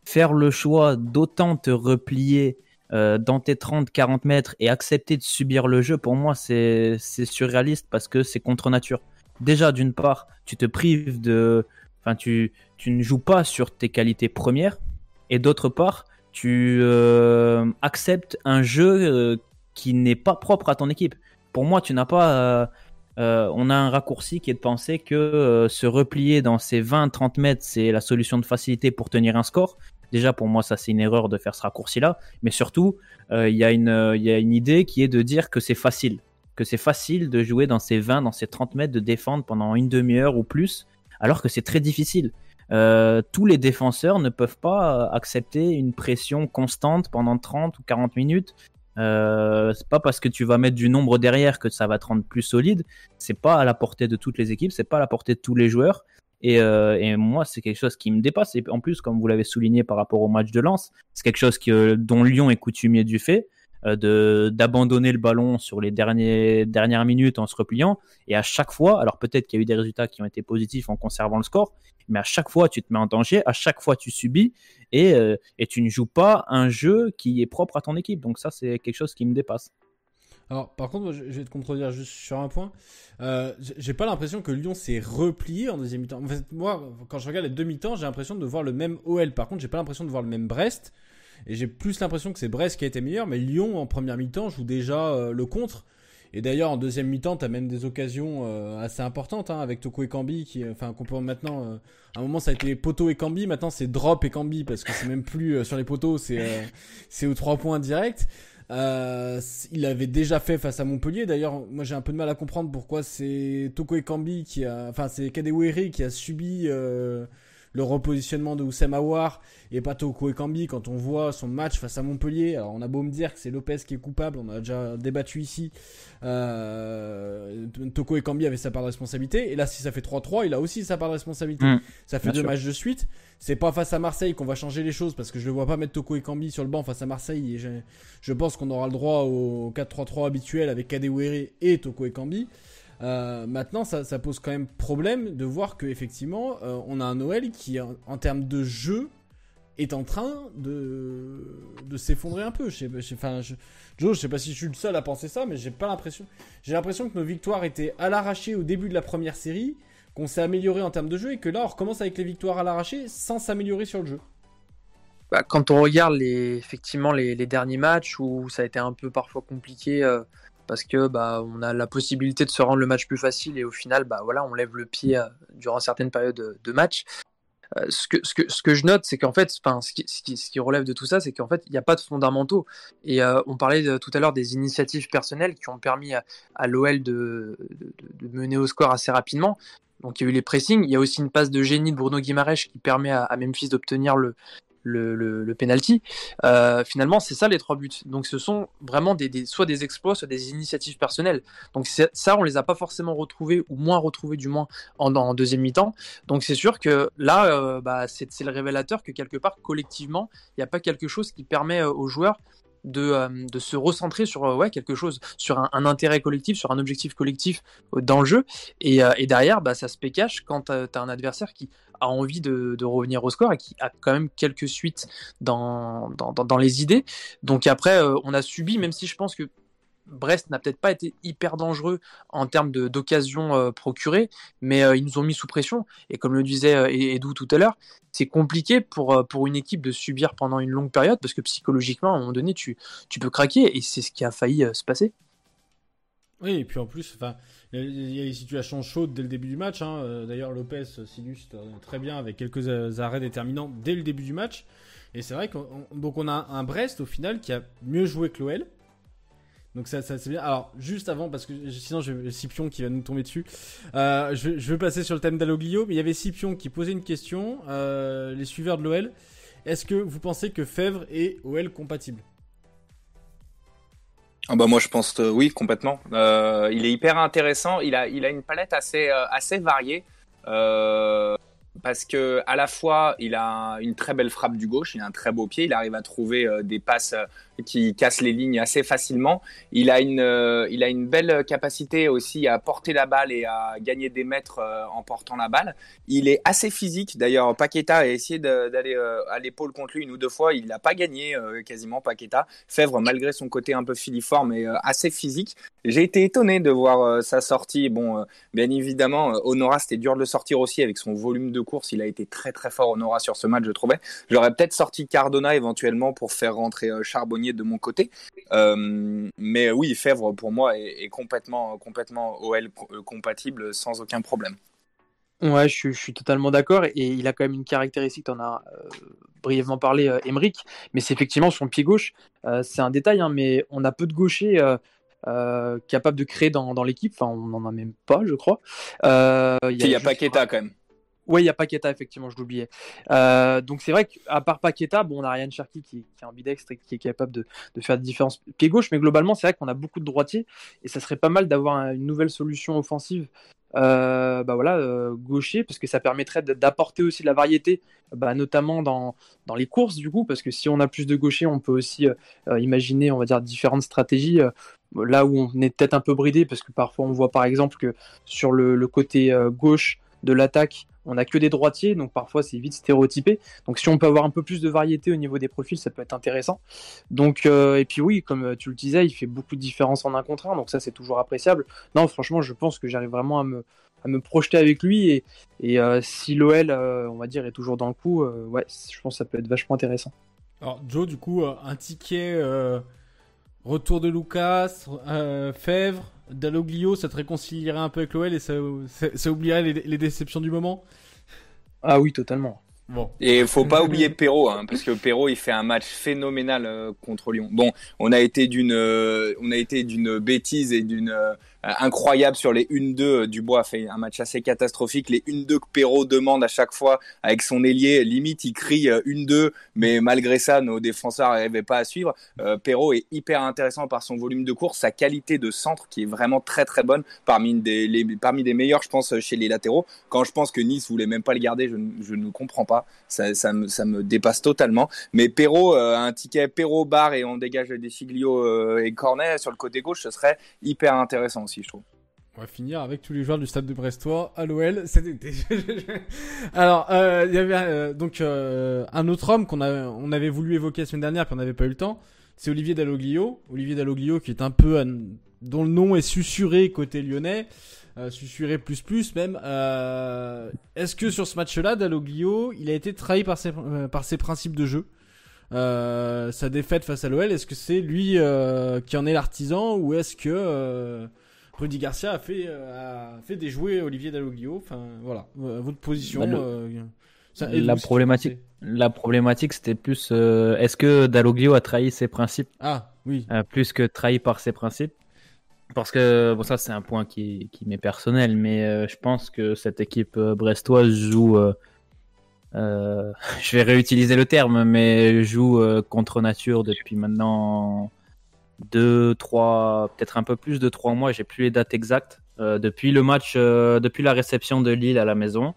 faire le choix d'autant te replier dans tes 30-40 mètres et accepter de subir le jeu, pour moi c'est surréaliste parce que c'est contre nature déjà d'une part, tu te prives de, enfin tu, ne joues pas sur tes qualités premières, et d'autre part, tu euh, acceptes un jeu euh, qui n'est pas propre à ton équipe. Pour moi, tu n'as pas, euh, on a un raccourci qui est de penser que se replier dans ces 20-30 mètres, c'est la solution de facilité pour tenir un score. Déjà, pour moi, ça c'est une erreur de faire ce raccourci-là. Mais surtout, il y a une idée qui est de dire que c'est facile que c'est facile de jouer dans ces 20, dans ces 30 mètres, de défendre pendant une demi-heure ou plus, alors que c'est très difficile. Euh, tous les défenseurs ne peuvent pas accepter une pression constante pendant 30 ou 40 minutes. Euh, c'est pas parce que tu vas mettre du nombre derrière que ça va te rendre plus solide. C'est pas à la portée de toutes les équipes, c'est pas à la portée de tous les joueurs. Et, euh, moi, c'est quelque chose qui me dépasse. Et en plus, comme vous l'avez souligné par rapport au match de Lens, c'est quelque chose dont Lyon est coutumier du fait. Euh, de d'abandonner le ballon sur les derniers, dernières minutes en se repliant. Et à chaque fois, alors peut-être qu'il y a eu des résultats qui ont été positifs en conservant le score, mais à chaque fois tu te mets en danger, à chaque fois tu subis et, euh, et tu ne joues pas un jeu qui est propre à ton équipe. Donc ça, c'est quelque chose qui me dépasse. Alors, par contre, je vais te contredire juste sur un point. Euh, j'ai pas l'impression que Lyon s'est replié en deuxième mi-temps. En fait, moi, quand je regarde les deux mi-temps, j'ai l'impression de voir le même OL. Par contre, j'ai pas l'impression de voir le même Brest. Et j'ai plus l'impression que c'est Brest qui a été meilleur, mais Lyon en première mi-temps joue déjà euh, le contre. Et d'ailleurs en deuxième mi-temps, t'as même des occasions euh, assez importantes hein, avec Toko et Cambi, qui, euh, enfin qu'on peut maintenant. à un moment ça a été poteau et Cambi, maintenant c'est drop et Cambi parce que c'est même plus sur les poteaux, c'est c'est aux trois points directs. Euh, il l'avait déjà fait face à Montpellier. D'ailleurs, moi j'ai un peu de mal à comprendre pourquoi c'est Toko Ekambi qui a, enfin c'est Kadewere qui a subi euh, le repositionnement de Oussem Aouar et pas Toko Ekambi quand on voit son match face à Montpellier. Alors on a beau me dire que c'est Lopez qui est coupable, on a déjà débattu ici. Euh, Toko Ekambi avait sa part de responsabilité et là si ça fait 3-3, il a aussi sa part de responsabilité. Mm. ça fait deux sûr. matchs de suite. C'est pas face à Marseille qu'on va changer les choses parce que je ne vois pas mettre Toko Ekambi sur le banc face à Marseille et je, je pense qu'on aura le droit au 4-3-3 habituel avec Kadewere et Toko Ekambi. Euh, maintenant, ça, pose quand même problème de voir que effectivement, euh, on a un Noël qui, en, termes de jeu, est en train de, s'effondrer un peu. Je sais, je enfin, je, je sais pas si je suis le seul à penser ça, mais j'ai pas l'impression. J'ai l'impression que nos victoires étaient à l'arraché au début de la première série, qu'on s'est amélioré en termes de jeu et que là, on recommence avec les victoires à l'arraché sans s'améliorer sur le jeu. Bah, quand on regarde les, effectivement les derniers matchs où ça a été un peu parfois compliqué euh, parce que bah, on a la possibilité de se rendre le match plus facile et au final bah, voilà, on lève le pied euh, durant certaines périodes de, match. Euh, ce, que, ce, que, ce que je note, c'est qu'en fait, ce qui, ce, qui, ce qui relève de tout ça, c'est qu'en fait, il n'y a pas de fondamentaux. Et euh, on parlait tout à l'heure des initiatives personnelles qui ont permis à, à l'OL de, de, mener au score assez rapidement. Donc il y a eu les pressings, il y a aussi une passe de génie de Bruno Guimaraes qui permet à Memphis d'obtenir le, le, le, penalty. Euh, finalement, c'est ça les trois buts. Donc, ce sont vraiment des, soit des exploits, soit des initiatives personnelles. Donc, ça, on les a pas forcément retrouvés, ou moins retrouvés du moins en, deuxième mi-temps. Donc, c'est sûr que là, euh, bah, c'est le révélateur que quelque part, collectivement, il n'y a pas quelque chose qui permet euh, aux joueurs de, se recentrer sur ouais, quelque chose, sur un, intérêt collectif, sur un objectif collectif dans le jeu. Et, et derrière, bah, ça se pécache quand tu as un adversaire qui a envie de, revenir au score et qui a quand même quelques suites dans, dans, les idées. Donc après, euh, on a subi, même si je pense que Brest n'a peut-être pas été hyper dangereux en termes d'occasions euh, procurées, mais euh, ils nous ont mis sous pression. Et comme le disait euh, Edou tout à l'heure, c'est compliqué pour, euh, pour une équipe de subir pendant une longue période parce que psychologiquement, à un moment donné, tu, tu peux craquer et c'est ce qui a failli se passer. Oui, et puis en plus, enfin, il y a des situations chaudes dès le début du match. Hein. D'ailleurs, Lopez s'illustre très bien avec quelques euh, arrêts déterminants dès le début du match. Et c'est vrai qu'on on a un Brest au final qui a mieux joué que l'OL. Donc ça, c'est bien. Alors juste avant, parce que sinon j'ai Scipion qui va nous tomber dessus. Euh, je, je, veux passer sur le thème d'Aloglio, mais il y avait Scipion qui posait une question. Euh, les suiveurs de l'OL, est-ce que vous pensez que Fèvre est OL compatible? Ah bah moi je pense euh, oui complètement. Euh, il est hyper intéressant. Il a il a une palette assez euh, assez variée parce que à la fois il a une très belle frappe du gauche, il a un très beau pied, il arrive à trouver euh, des passes qui cassent les lignes assez facilement. Il a une euh, il a une belle capacité aussi à porter la balle et à gagner des mètres euh, en portant la balle. Il est assez physique. D'ailleurs Paqueta a essayé d'aller euh, à l'épaule contre lui une ou deux fois, il n'a pas gagné euh, quasiment Paqueta. Fèvre malgré son côté un peu filiforme euh, assez physique. J'ai été étonné de voir euh, sa sortie. Bon, euh, bien évidemment, Honora c'était dur de le sortir aussi avec son volume de course. Il a été très très fort Honora sur ce match, je trouvais. J'aurais peut-être sorti Cardona éventuellement pour faire rentrer euh, Charbonnier de mon côté. Euh, mais oui, Fèvre pour moi est, est complètement complètement OL compatible sans aucun problème. Ouais, je suis, je suis totalement d'accord. Et il a quand même une caractéristique, tu en as euh, brièvement parlé, euh, Emeric, mais c'est effectivement son pied gauche. Euh, c'est un détail, hein, mais on a peu de gauchers euh, capables de créer dans, dans l'équipe. Enfin, on n'en a même pas, je crois. Euh, il y a, y a Paqueta quand même. Oui, il y a Paqueta, effectivement, je l'oubliais. Euh, donc c'est vrai qu'à part Paqueta, bon, on a Ryan Cherky qui, est ambidextre et qui est capable de, de faire des différences pied gauche, mais globalement, c'est vrai qu'on a beaucoup de droitiers et ça serait pas mal d'avoir une nouvelle solution offensive euh, bah voilà, euh, gaucher, parce que ça permettrait d'apporter aussi de la variété, bah, notamment dans, les courses, du coup, parce que si on a plus de gauchers, on peut aussi imaginer, on va dire, différentes stratégies. là où on est peut-être un peu bridé, parce que parfois on voit par exemple que sur le, côté gauche de l'attaque, on n'a que des droitiers, donc parfois c'est vite stéréotypé. Donc si on peut avoir un peu plus de variété au niveau des profils, ça peut être intéressant. Donc euh, et puis oui, comme tu le disais, il fait beaucoup de différence en un contre un, donc ça c'est toujours appréciable. Non, franchement, je pense que j'arrive vraiment à me, projeter avec lui et, euh, si l'OL, euh, on va dire, est toujours dans le coup, euh, ouais, je pense que ça peut être vachement intéressant. Alors Joe, du coup, euh, un ticket euh, retour de Lucas, euh, Fèvre, Dalloglio, ça te réconcilierait un peu avec l'OL et ça, ça, ça oublierait les, les, déceptions du moment? Ah oui, totalement. Bon. Et faut pas oublier Perrault, hein, parce que Perrault il fait un match phénoménal euh, contre Lyon. Bon, on a été d'une, euh, on a été d'une bêtise et d'une euh, incroyable sur les 1-2. Dubois a fait un match assez catastrophique. Les 1-2 que Perrault demande à chaque fois avec son ailier, limite il crie 1-2, mais malgré ça nos défenseurs n'arrivaient pas à suivre. Perrault est hyper intéressant par son volume de course, sa qualité de centre qui est vraiment très très bonne, parmi des, parmi des meilleurs je pense chez les latéraux. Quand je pense que Nice voulait même pas le garder, je, je ne comprends pas. Ça, ça, me, dépasse totalement. Mais Perrault, euh, un ticket Perrault bar et on dégage des Siglio euh, et Cornet sur le côté gauche, ce serait hyper intéressant On va finir avec tous les joueurs du stade de Brestois à l'OL cet été. Alors, euh, il y avait donc un autre homme qu'on avait voulu évoquer la semaine dernière, puis on n'avait pas eu le temps. C'est Olivier Dalloglio. Olivier Dalloglio qui est un peu, dont le nom est susurré côté lyonnais euh, plus plus même. Euh, est-ce que sur ce match-là, Dalloglio, il a été trahi par ses, euh, par ses principes de jeu? Euh, Sa défaite face à l'OL, est-ce que c'est lui qui en est l'artisan ou est-ce que Rudy Garcia a fait, a fait déjouer Olivier Dalloglio Enfin voilà, votre position. Bah, la problématique, la problématique, c'était plus est-ce que Dalloglio a trahi ses principes? Ah oui. plus que trahi par ses principes? Parce que bon, ça c'est un point qui, qui m'est personnel, mais euh, je pense que cette équipe euh, brestoise joue, euh, je vais réutiliser le terme, mais joue contre nature depuis maintenant deux, trois, peut-être un peu plus de trois mois. J'ai plus les dates exactes depuis le match, depuis la réception de Lille à la maison.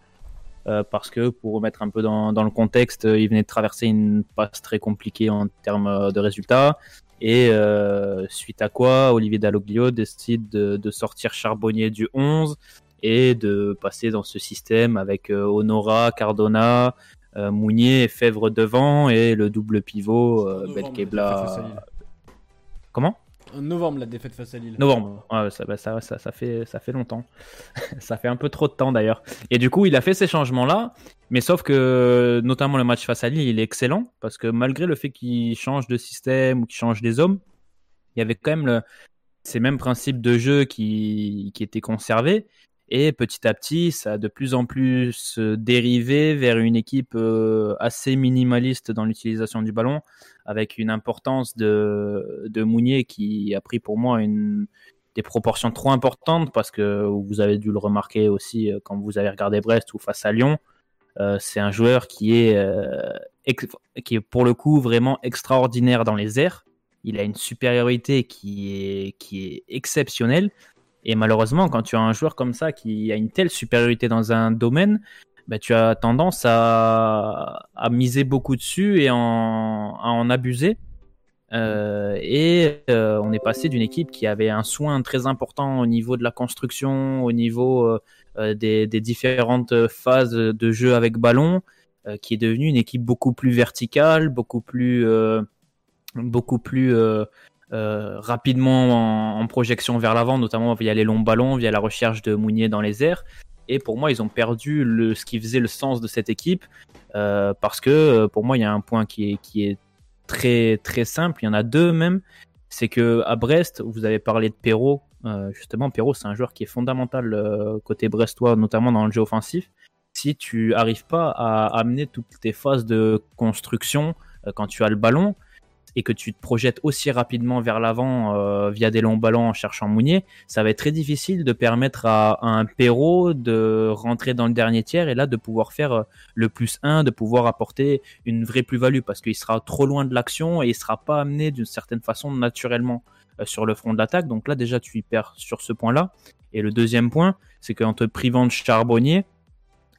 parce que pour remettre un peu dans, dans le contexte, il venait de traverser une passe très compliquée en termes de résultats. Et euh, suite à quoi, Olivier Dalloglio décide de, sortir Charbonnier du 11 et de passer dans ce système avec euh, Honora, Cardona, euh, Mounier et Fèvre devant et le double pivot Belkebla. Comment? Novembre la défaite face à Lille. Novembre, bah, ça, ça, ça, fait, ça fait longtemps. ça fait un peu trop de temps d'ailleurs. Et du coup, il a fait ces changements-là, mais sauf que notamment le match face à Lille, il est excellent parce que malgré le fait qu'il change de système ou qu'il change des hommes, il y avait quand même le, ces mêmes principes de jeu qui, qui étaient conservés. Et petit à petit, ça a de plus en plus dérivé vers une équipe euh, assez minimaliste dans l'utilisation du ballon, avec une importance de, de Mounier qui a pris pour moi une, des proportions trop importantes, parce que vous avez dû le remarquer aussi euh, quand vous avez regardé Brest ou face à Lyon. Euh, c'est un joueur qui est, qui est pour le coup vraiment extraordinaire dans les airs. Il a une supériorité qui est, qui est exceptionnelle et malheureusement, quand tu as un joueur comme ça qui a une telle supériorité dans un domaine, bah, tu as tendance à, miser beaucoup dessus et à en abuser. Euh, et euh, on est passé d'une équipe qui avait un soin très important au niveau de la construction, au niveau euh, des, des, différentes phases de jeu avec ballon, qui est devenue une équipe beaucoup plus verticale, beaucoup plus, beaucoup plus euh, rapidement en, projection vers l'avant, notamment via les longs ballons, via la recherche de Mounier dans les airs. Et pour moi, ils ont perdu le, ce qui faisait le sens de cette équipe, euh, parce que euh, pour moi, il y a un point qui est, qui est très très simple. Il y en a deux même. C'est que à Brest, vous avez parlé de Perrault. justement, Perrault, c'est un joueur qui est fondamental côté brestois, notamment dans le jeu offensif. Si tu arrives pas à amener toutes tes phases de construction quand tu as le ballon, et que tu te projettes aussi rapidement vers l'avant euh, via des longs ballons en cherchant Mounier, ça va être très difficile de permettre à, un Perrault de rentrer dans le dernier tiers et là de pouvoir faire euh, le plus 1, de pouvoir apporter une vraie plus-value parce qu'il sera trop loin de l'action et il sera pas amené d'une certaine façon naturellement euh, sur le front de l'attaque. Donc là déjà tu y perds sur ce point-là. Et le deuxième point, c'est qu'en te privant de Charbonnier,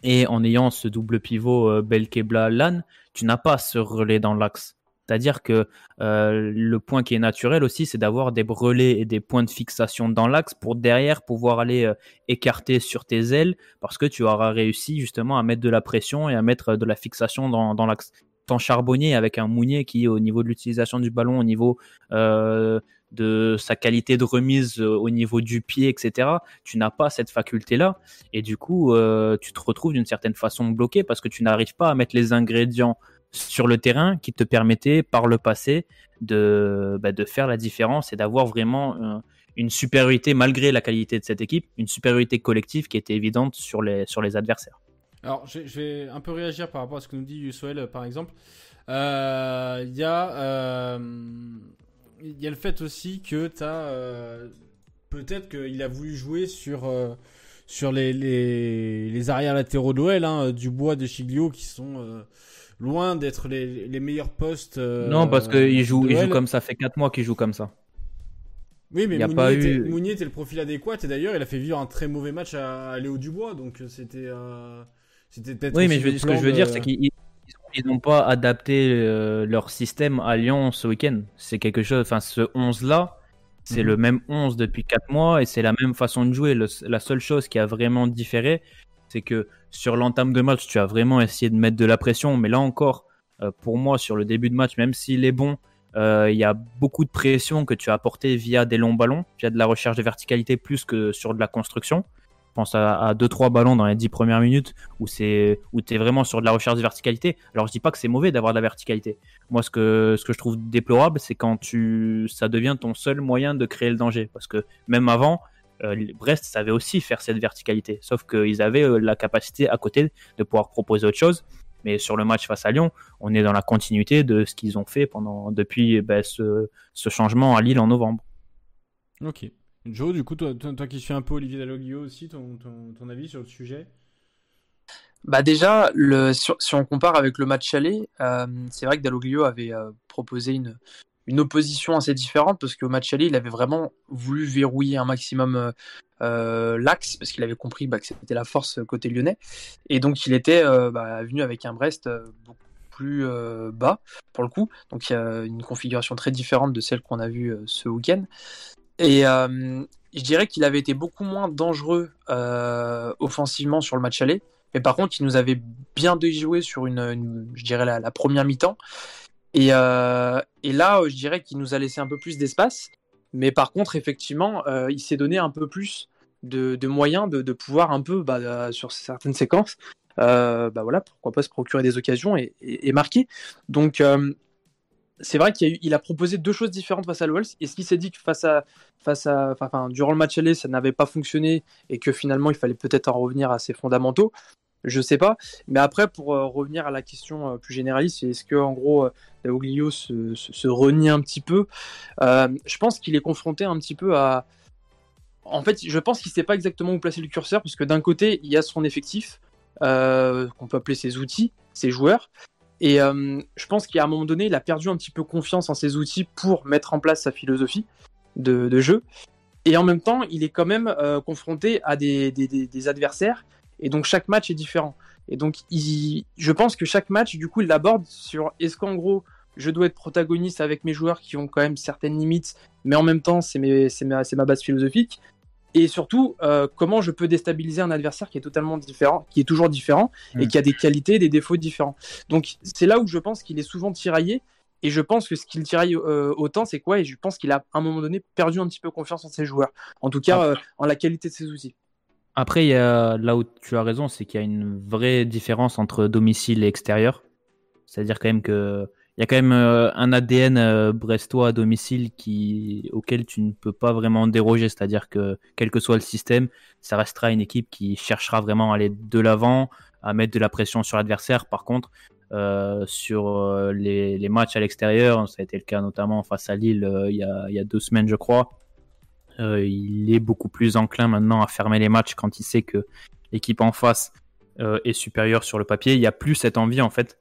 et en ayant ce double pivot Belkebla-Lan, tu n'as pas ce relais dans l'axe. C'est-à-dire que euh, le point qui est naturel aussi, c'est d'avoir des relais et des points de fixation dans l'axe pour derrière pouvoir aller euh, écarter sur tes ailes parce que tu auras réussi justement à mettre de la pression et à mettre de la fixation dans, l'axe. Tant charbonnier avec un Mounier qui, au niveau de l'utilisation du ballon, au niveau euh, de sa qualité de remise, au niveau du pied, etc., tu n'as pas cette faculté-là. Et du coup, tu te retrouves d'une certaine façon bloqué parce que tu n'arrives pas à mettre les ingrédients sur le terrain qui te permettait par le passé de, bah, de faire la différence et d'avoir vraiment euh, une supériorité malgré la qualité de cette équipe, une supériorité collective qui était évidente sur les, sur les adversaires. Alors, je, vais un peu réagir par rapport à ce que nous dit Yusuel, par exemple. Euh, il y a. Euh, y a le fait aussi que tu as. Peut-être qu'il a voulu jouer sur sur les, les, les arrières latéraux d'OL, hein, du bois de Chiglio, qui sont loin d'être les, les, meilleurs postes. non, parce qu'il joue, il joue comme ça, fait 4 mois qu'il joue comme ça. Oui, mais Mounier, était, le profil adéquat et d'ailleurs il a fait vivre un très mauvais match à, Léo Dubois, donc euh, c'était euh, c'était peut-être. Oui, mais ce que je veux dire, c'est qu'ils n'ont pas adapté euh, leur système à Lyon ce week-end. C'est quelque chose, enfin, ce 11 là, c'est mhm. le même 11 depuis 4 mois et c'est la même façon de jouer. la seule chose qui a vraiment différé, c'est que sur l'entame de match, tu as vraiment essayé de mettre de la pression, mais là encore, pour moi, sur le début de match, même s'il est bon euh, il y a beaucoup de pression que tu as apporté via des longs ballons, via de la recherche de verticalité plus que sur de la construction. Je pense à 2-3 ballons dans les 10 premières minutes où tu es vraiment sur de la recherche de verticalité. Alors je dis pas que c'est mauvais d'avoir de la verticalité. Moi ce que ce que je trouve déplorable c'est quand tu ça devient ton seul moyen de créer le danger parce que même avant euh, Brest savait aussi faire cette verticalité sauf qu'ils avaient euh, la capacité à côté de pouvoir proposer autre chose mais sur le match face à Lyon, on est dans la continuité de ce qu'ils ont fait pendant depuis ben, ce, changement à Lille en novembre. Ok. Joe, du coup, toi, toi, qui suis un peu Olivier Dalloglio aussi, ton, ton, avis sur le sujet? Bah déjà, le, si, on compare avec le match aller, euh, c'est vrai que Dalloglio avait euh, proposé une, une opposition assez différente parce qu'au match aller, il avait vraiment voulu verrouiller un maximum euh, euh, l'axe parce qu'il avait compris bah, que c'était la force côté lyonnais. Et donc il était euh, bah, venu avec un Brest beaucoup plus bas pour le coup. Donc il y a une configuration très différente de celle qu'on a vue ce week-end. Et je dirais qu'il avait été beaucoup moins dangereux offensivement sur le match aller. Mais par contre il nous avait bien déjoué sur une, je dirais la première mi-temps euh, et, là, je dirais qu'il nous a laissé un peu plus d'espace. Mais par contre, effectivement, euh, il s'est donné un peu plus de, moyens de, pouvoir un peu, bah, sur certaines séquences, euh, bah voilà, pourquoi pas se procurer des occasions et, marquer. Donc, c'est vrai qu'il a, proposé deux choses différentes face à l'OL. Et ce qu'il s'est dit que face à, face à, durant le match aller, ça n'avait pas fonctionné et que finalement, il fallait peut-être en revenir à ses fondamentaux je sais pas. Mais après, pour euh, revenir à la question euh, plus généraliste, est-ce que en gros, Daoglio se, se, renie un petit peu euh, Je pense qu'il est confronté un petit peu à. En fait, je pense qu'il sait pas exactement où placer le curseur, parce que d'un côté, il y a son effectif, qu'on peut appeler ses outils, ses joueurs. Et je pense qu'à un moment donné, il a perdu un petit peu confiance en ses outils pour mettre en place sa philosophie de, jeu. Et en même temps, il est quand même confronté à des adversaires et donc chaque match est différent. Et donc je pense que chaque match, du coup, il l'aborde sur est-ce qu'en gros, je dois être protagoniste avec mes joueurs qui ont quand même certaines limites, mais en même temps, c'est ma, ma, base philosophique. Et surtout, euh, comment je peux déstabiliser un adversaire qui est totalement différent, qui est toujours différent, et mm. qui a des qualités, des défauts différents. Donc c'est là où je pense qu'il est souvent tiraillé. Et je pense que ce qu'il tiraille euh, autant, c'est quoi? Et je pense qu'il a à un moment donné perdu un petit peu confiance en ses joueurs. En tout cas, ah. euh, en la qualité de ses outils. Après, y a, là où tu as raison, c'est qu'il y a une vraie différence entre domicile et extérieur. C'est-à-dire quand même que il y a quand même euh, un ADN euh, brestois à domicile auquel tu ne peux pas vraiment déroger. C'est-à-dire que quel que soit le système, ça restera une équipe qui cherchera vraiment à aller de l'avant, à mettre de la pression sur l'adversaire. Par contre, euh, sur les, matchs à l'extérieur, ça a été le cas notamment face à Lille il y a deux semaines, je crois. Euh, il est beaucoup plus enclin maintenant à fermer les matchs quand il sait que l'équipe en face euh, est supérieure sur le papier. Il n'y a plus cette envie en fait.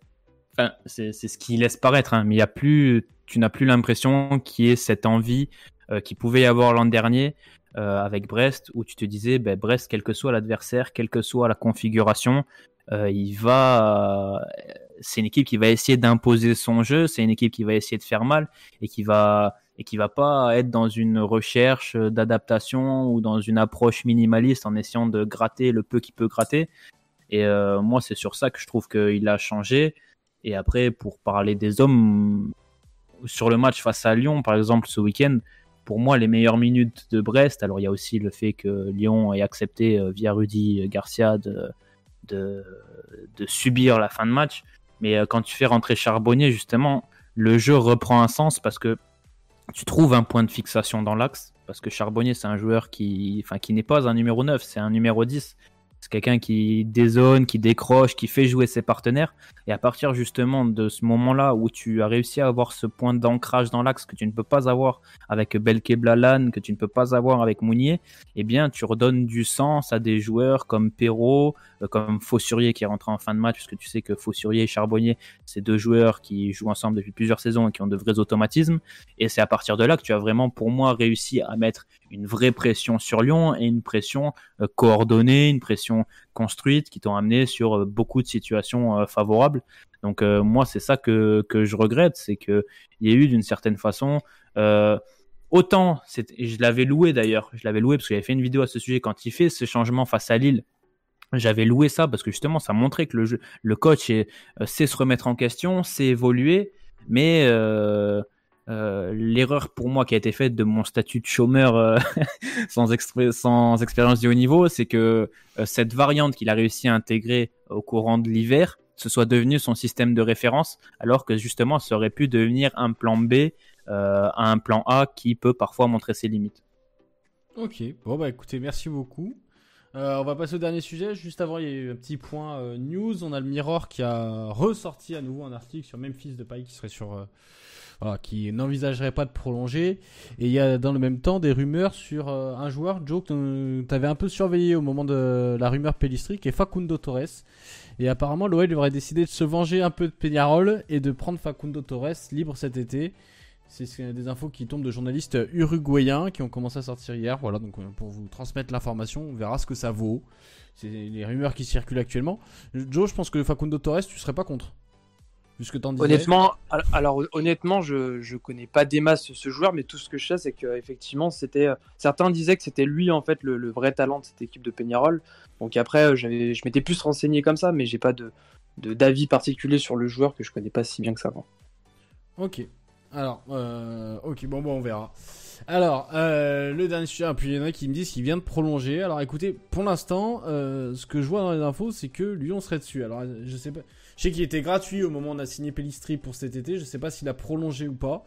Enfin, c'est ce qui laisse paraître, hein, mais il y a plus, tu n'as plus l'impression qu'il y ait cette envie euh, qui pouvait y avoir l'an dernier avec Brest, où tu te disais, ben, Brest, quel que soit l'adversaire, quelle que soit la configuration, il va, c'est une équipe qui va essayer d'imposer son jeu, c'est une équipe qui va essayer de faire mal et qui va et qui va pas être dans une recherche d'adaptation ou dans une approche minimaliste en essayant de gratter le peu qu'il peut gratter. Et euh, moi, c'est sur ça que je trouve qu'il a changé. Et après, pour parler des hommes, sur le match face à Lyon, par exemple, ce week-end, pour moi, les meilleures minutes de Brest, alors il y a aussi le fait que Lyon ait accepté euh, via Rudy Garcia de, subir la fin de match. Mais euh, quand tu fais rentrer Charbonnier, justement, le jeu reprend un sens parce que tu trouves un point de fixation dans l'axe, parce que Charbonnier, c'est un joueur qui, n'est pas un numéro 9, c'est un numéro 10. C'est quelqu'un qui dézone, qui décroche, qui fait jouer ses partenaires. Et à partir justement de ce moment-là où tu as réussi à avoir ce point d'ancrage dans l'axe que tu ne peux pas avoir avec Belke Blalan, que tu ne peux pas avoir avec Mounier, eh bien tu redonnes du sens à des joueurs comme Perrault, comme Fossurier qui est rentré en fin de match, puisque tu sais que Fossurier et Charbonnier, c'est deux joueurs qui jouent ensemble depuis plusieurs saisons et qui ont de vrais automatismes. Et c'est à partir de là que tu as vraiment, pour moi, réussi à mettre une vraie pression sur Lyon et une pression euh, coordonnée, une pression construite qui t'ont amené sur euh, beaucoup de situations euh, favorables. Donc moi, c'est ça que, que je regrette, c'est qu'il y a eu d'une certaine façon... Autant, je l'avais loué d'ailleurs, je l'avais loué parce que j'avais fait une vidéo à ce sujet quand il fait ce changement face à Lille. J'avais loué ça parce que justement, ça montrait que le, le coach sait se remettre en question, sait évoluer, mais euh, euh, l'erreur pour moi qui a été faite de mon statut de chômeur euh, sans, sans expérience du haut niveau, c'est que euh, cette variante qu'il a réussi à intégrer au courant de l'hiver, ce soit devenu son système de référence, alors que justement ça aurait pu devenir un plan B à un plan A qui peut parfois montrer ses limites. Ok, bon bah écoutez, merci beaucoup. On va passer au dernier sujet. Juste avant, il y a eu un petit point news. On a le Mirror qui a ressorti à nouveau un article sur Memphis de Paris qui serait sur qui n'envisagerait pas de prolonger. Et il y a dans le même temps des rumeurs sur euh, un joueur, Joe, que tu avais un peu surveillé au moment de la rumeur Pellistri, qui est Facundo Torres. Et apparemment, l'OL aurait décidé de se venger un peu de Peñarol et de prendre Facundo Torres libre cet été. C'est des infos qui tombent de journalistes uruguayens qui ont commencé à sortir hier. Voilà, donc euh, pour vous transmettre l'information, on verra ce que ça vaut. C'est les rumeurs qui circulent actuellement. Joe, je pense que Facundo Torres, tu serais pas contre Honnêtement, alors honnêtement, je je connais pas des masses ce joueur, mais tout ce que je sais, c'est qu'effectivement, c'était euh, certains disaient que c'était lui en fait le, vrai talent de cette équipe de Peñarol. Donc après, euh, je m'étais plus renseigné comme ça, mais j'ai pas de d'avis particulier sur le joueur que je connais pas si bien que ça. Ok. Alors, euh, ok, bon, bon, on verra. Alors, le dernier sujet, puis il y en a qui me disent qu'il vient de prolonger. Alors écoutez, pour l'instant, ce que je vois dans les infos, c'est que Lyon serait dessus. Alors, je sais pas. Je sais qu'il était gratuit au moment où on a signé Pellistri pour cet été. Je sais pas s'il a prolongé ou pas.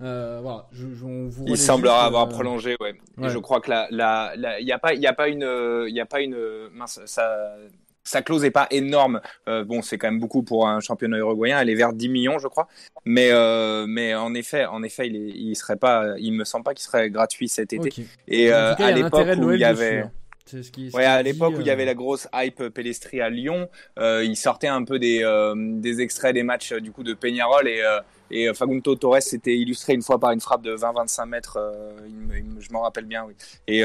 Euh, voilà, je, vous il semblera avoir euh, prolongé, ouais. Et je crois que a pas, il y a pas une, il a pas une, mince, ça, sa clause est pas énorme. Euh, bon, c'est quand même beaucoup pour un championnat uruguayen. Elle est vers 10 millions, je crois. Mais, mais en effet, en effet, il, est, il serait pas, il me semble pas qu'il serait gratuit cet été. Et à l'époque où il y avait. Ouais, à l'époque où il y avait euh. la grosse hype Pellestri à Lyon, euh, il sortait un peu des, euh, des extraits des matchs du coup de Peñarol et, et Fagunto Torres s'était illustré une fois par une frappe de 20-25 mètres, je m'en rappelle bien. Oui. Et,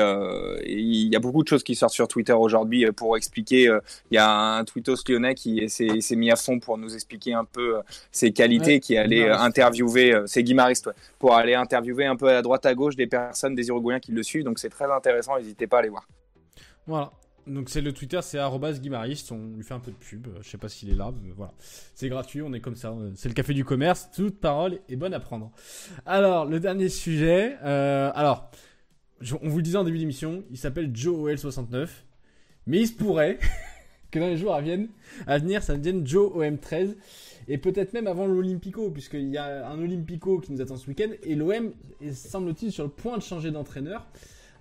il y a beaucoup de choses qui sortent sur Twitter aujourd'hui pour expliquer. Il y a un tweetos lyonnais qui s'est mis à fond pour nous expliquer un peu ses qualités, qui allait interviewer, c'est Guy Marist, pour aller interviewer un peu à droite à gauche des personnes, des Uruguayens qui le suivent. Donc c'est très intéressant, n'hésitez pas à aller voir. Voilà. Donc c'est le Twitter, c'est @guimariste. On lui fait un peu de pub. Je sais pas s'il est là, mais voilà. C'est gratuit, on est comme ça. C'est le café du commerce. Toute parole est bonne à prendre. Alors le dernier sujet. Euh, alors, on vous le disait en début d'émission, il s'appelle Joe OL69, mais il se pourrait que dans les jours à, venir, ça devienne Joe OM13 et peut-être même avant l'Olympico, puisqu'il y a un Olympico qui nous attend ce week-end et l'OM semble-t-il sur le point de changer d'entraîneur.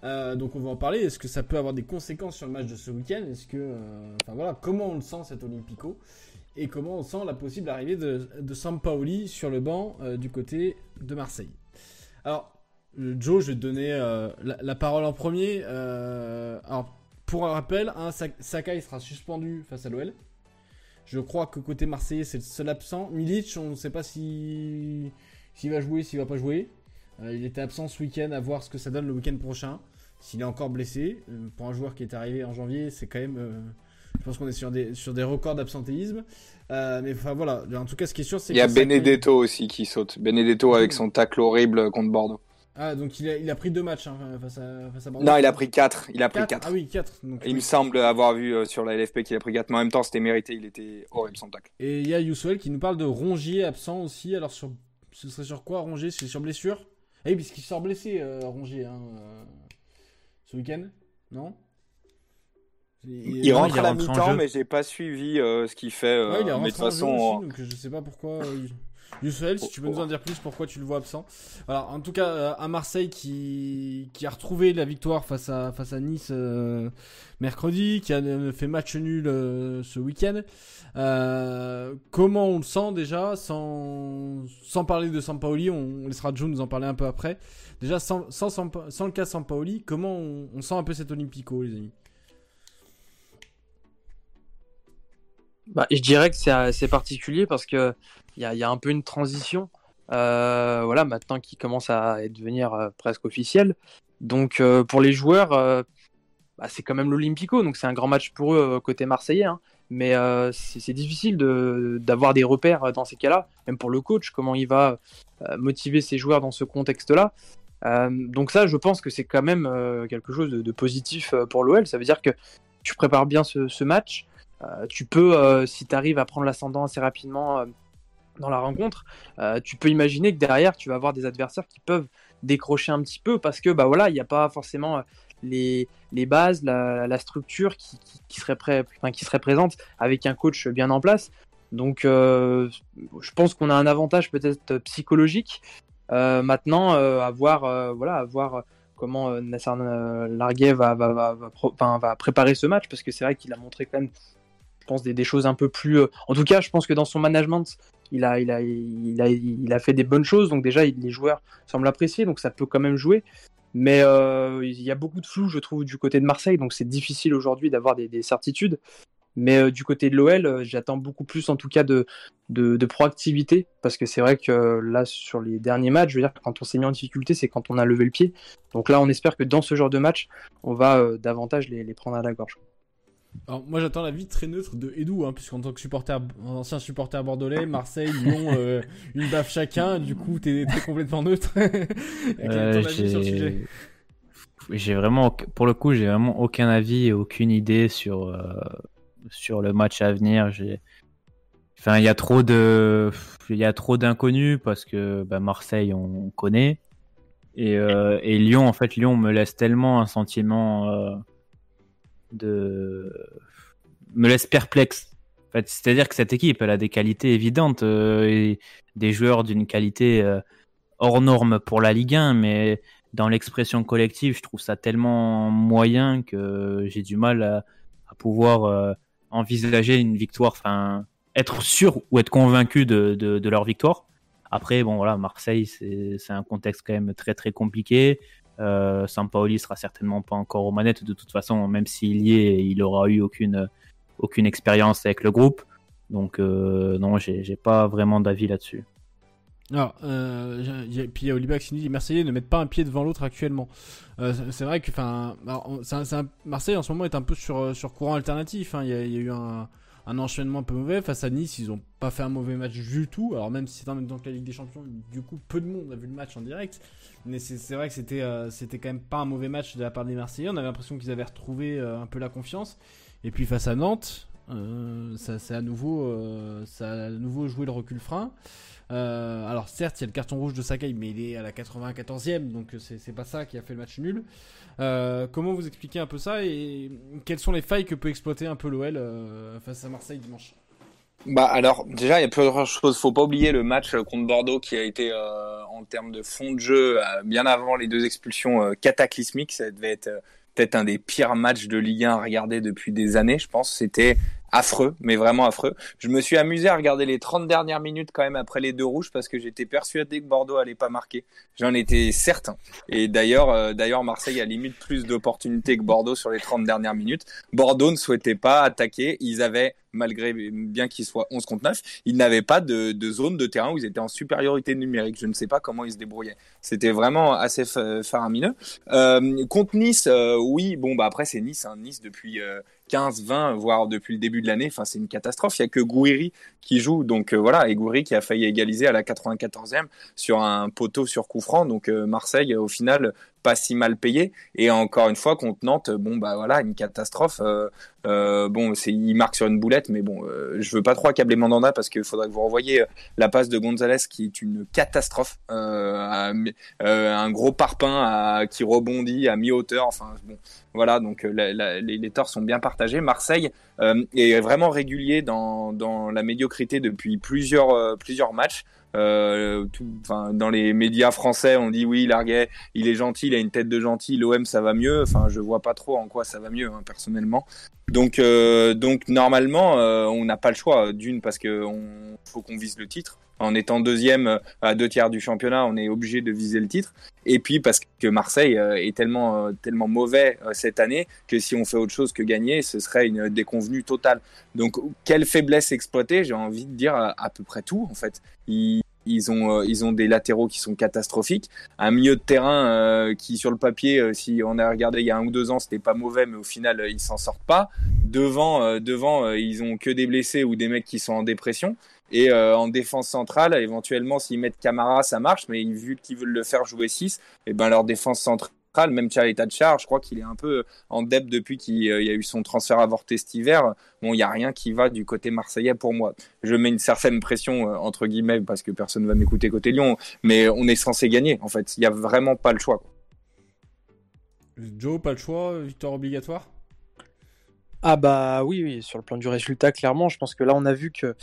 Euh, donc on va en parler. Est-ce que ça peut avoir des conséquences sur le match de ce week-end? Est-ce que, euh, voilà, comment on le sent cet Olympico? Et comment on sent la possible arrivée de, de Sampaoli sur le banc euh, du côté de Marseille? Alors Joe, je vais te donner la, parole en premier. alors pour un rappel, hein, Sakai sera suspendu face à l'OL. Je crois que côté marseillais, c'est le seul absent. Milic, on ne sait pas s'il va jouer, s'il va pas jouer. il était absent ce week-end, à voir ce que ça donne le week-end prochain s'il est encore blessé, euh, pour un joueur qui est arrivé en janvier, c'est quand même. Euh, je pense qu'on est sur des, sur des records d'absentéisme. Euh, mais enfin voilà, en tout cas, ce qui est sûr, c'est Il y a Benedetto aussi qui saute. Benedetto avec son tacle horrible contre Bordeaux. Ah, donc il a, il a pris deux matchs hein, face, à, face, à, Bordeaux Non, il a pris quatre. Il a pris quatre. Ah oui, quatre. il me semble avoir vu sur la LFP qu'il a pris quatre, mais en même temps, c'était mérité. Il était horrible son tacle. Et il y a Youssouel qui nous parle de Rongier absent aussi. Alors, sur... ce serait sur quoi Rongier? C'est sur blessure? Ah oui, puisqu'il sort blessé, Rongier. Hein, ce week-end? Non? Il, rentre à la mi-temps, mais j'ai pas suivi euh, ce qu'il fait. Euh, ouais, il est mais de toute façon, aussi, donc je sais pas pourquoi. Youssel, si tu peux nous en dire plus pourquoi tu le vois absent? Alors, en tout cas, euh, à Marseille qui, qui a retrouvé la victoire face à, face à Nice euh, mercredi, qui a fait match nul euh, ce week-end. comment on le sent déjà? Sans, sans parler de Sampaoli, on, laissera Joe nous en parler un peu après. Déjà, sans, sans, sans, le cas Sampaoli, comment on, on sent un peu cet Olympico, les amis? Bah, je dirais que c'est particulier parce que il y a, un peu une transition. Euh, voilà, maintenant qui commence à devenir euh, presque officiel. Donc euh, pour les joueurs, bah, c'est quand même l'Olympico, donc c'est un grand match pour eux côté marseillais. Hein. Mais c'est difficile d'avoir des repères dans ces cas-là, même pour le coach, comment il va motiver ses joueurs dans ce contexte-là. donc ça, je pense que c'est quand même quelque chose de, positif pour l'OL. Ça veut dire que tu prépares bien ce, ce match. tu peux, si tu arrives à prendre l'ascendant assez rapidement dans la rencontre, euh, tu peux imaginer que derrière, tu vas avoir des adversaires qui peuvent décrocher un petit peu parce que bah voilà, il n'y a pas forcément euh, les, les bases, la, structure qui, qui, serait prêt, qui serait présente avec un coach bien en place. Donc, euh, je pense qu'on a un avantage peut-être psychologique. maintenant, à voir, voilà, à comment Nasser Larguet va, va, va, va, préparer ce match parce que c'est vrai qu'il a montré quand même des, choses un peu plus. En tout cas, je pense que dans son management, il a, il, a, il, a, fait des bonnes choses, donc déjà les joueurs semblent apprécier, donc ça peut quand même jouer. Mais euh, il y a beaucoup de flou, je trouve, du côté de Marseille, donc c'est difficile aujourd'hui d'avoir des, certitudes. Mais euh, du côté de l'OL, euh, j'attends beaucoup plus, en tout cas, de, de, proactivité, parce que c'est vrai que là, sur les derniers matchs, je veux dire, quand on s'est mis en difficulté, c'est quand on a levé le pied. Donc là, on espère que dans ce genre de match, on va davantage les prendre à la gorge. Alors, moi j'attends la vie très neutre de Edu, hein, puisqu'en tant que supporter, ancien supporter bordelais, Marseille, Lyon, euh, une baffe chacun, du coup t'es complètement neutre. euh, j'ai vraiment, pour le coup, j'ai vraiment aucun avis et aucune idée sur, euh, sur le match à venir. Enfin, il y a trop de, il y a trop d'inconnus parce que bah, Marseille on connaît et, et Lyon, en fait, Lyon me laisse tellement un sentiment me laisse perplexe. C'est-à-dire que cette équipe, elle a des qualités évidentes euh, et des joueurs d'une qualité euh, hors norme pour la Ligue 1, mais dans l'expression collective, je trouve ça tellement moyen que j'ai du mal à, pouvoir euh, envisager une victoire, enfin être sûr ou être convaincu de leur victoire. Après, bon voilà, Marseille, c'est un contexte quand même très très compliqué. Euh, Sampaoli sera certainement pas encore aux manettes de toute façon, même s'il y est, il aura eu aucune, aucune expérience avec le groupe. Donc euh, non, j'ai pas vraiment d'avis là-dessus. Alors, euh, puis il y a Olibax qui dit Marseillais ne mettent pas un pied devant l'autre actuellement. Euh, c'est vrai que, Marseille en ce moment est un peu sur, sur courant alternatif. Hein. Il y, a eu un, un enchaînement un peu mauvais. Face à Nice, ils ont pas fait un mauvais match du tout. Alors même si c'est en même temps que la Ligue des Champions, du coup, peu de monde a vu le match en direct. Mais c'est vrai que c'était euh, c'était quand même pas un mauvais match de la part des Marseillais. On avait l'impression qu'ils avaient retrouvé euh, un peu la confiance. Et puis face à Nantes, euh, ça, c'est à nouveau, ça a à nouveau joué le recul frein. alors certes, il y a le carton rouge de Sakai, mais il est à la 94e, donc c'est pas ça qui a fait le match nul. Euh, comment vous expliquez un peu ça et quelles sont les failles que peut exploiter un peu l'OL euh, face à Marseille dimanche? Bah alors déjà il y a plusieurs choses. Faut pas oublier le match contre Bordeaux qui a été euh, en termes de fond de jeu bien avant les deux expulsions cataclysmiques. Ça devait être peut-être un des pires matchs de Ligue 1 à regarder depuis des années. Je pense c'était affreux, mais vraiment affreux. Je me suis amusé à regarder les 30 dernières minutes quand même après les deux rouges parce que j'étais persuadé que Bordeaux allait pas marquer. J'en étais certain. Et d'ailleurs, euh, d'ailleurs Marseille a limite plus d'opportunités que Bordeaux sur les 30 dernières minutes. Bordeaux ne souhaitait pas attaquer. Ils avaient malgré bien qu'ils soient 11 contre 9, ils n'avaient pas de, de, zone de terrain où ils étaient en supériorité numérique. Je ne sais pas comment ils se débrouillaient. C'était vraiment assez faramineux. Euh, contre Nice, euh, oui, bon bah après c'est Nice, hein. Nice depuis euh, 15, 20, voire depuis le début de l'année. Enfin, c'est une catastrophe. Il y a que Gouiri qui joue. Donc euh, voilà, et Gouiri qui a failli égaliser à la 94e sur un poteau sur coup franc. Donc euh, Marseille, au final, pas si mal payé. Et encore une fois, contre Nantes, bon bah voilà, une catastrophe. Euh, euh bon, c'est il marque sur une boulette, mais bon, euh, je veux pas trop accabler Mandanda parce qu'il faudrait que vous renvoyiez la passe de Gonzalez qui est une catastrophe, euh, un gros parpaing qui rebondit à mi-hauteur. Enfin bon, voilà, donc les, les, torts sont bien partagés. Marseille est vraiment régulier dans, dans la médiocrité depuis plusieurs plusieurs matchs. Euh, dans les médias français, on dit oui, Larguet, il est gentil, il a une tête de gentil, l'OM ça va mieux. Enfin, je vois pas trop en quoi ça va mieux hein, personnellement. Donc, euh, normalement, euh, on n'a pas le choix. D'une parce que on faut qu'on vise le titre. En étant deuxième euh, à deux tiers du championnat, on est obligé de viser le titre. Et puis parce que Marseille euh, est tellement euh, tellement mauvais cette année que si on fait autre chose que gagner, ce serait une déconvenue totale. Donc quelle faiblesse exploiter J'ai envie de dire à, peu près tout en fait. Ils, ont ils ont des latéraux qui sont catastrophiques, un milieu de terrain qui sur le papier, si on a regardé il y a un ou deux ans, c'était pas mauvais, mais au final ils s'en sortent pas. Devant devant ils ont que des blessés ou des mecs qui sont en dépression. Et euh, en défense centrale, éventuellement, s'ils mettent Camara, ça marche, mais vu qu'ils veulent le faire jouer 6, et ben leur défense centrale, même Charlie Tachar, je crois qu'il est un peu en depth depuis qu'il y a eu son transfert avorté cet hiver. Bon, il n'y a rien qui va du côté marseillais pour moi. Je mets une certaine pression, euh, entre guillemets, parce que personne ne va m'écouter côté Lyon, mais on est censé gagner, en fait. Il n'y a vraiment pas le choix. Quoi. Joe, pas le choix, victoire obligatoire? Ah bah oui, oui, sur le plan du résultat, clairement, je pense que là, on a vu que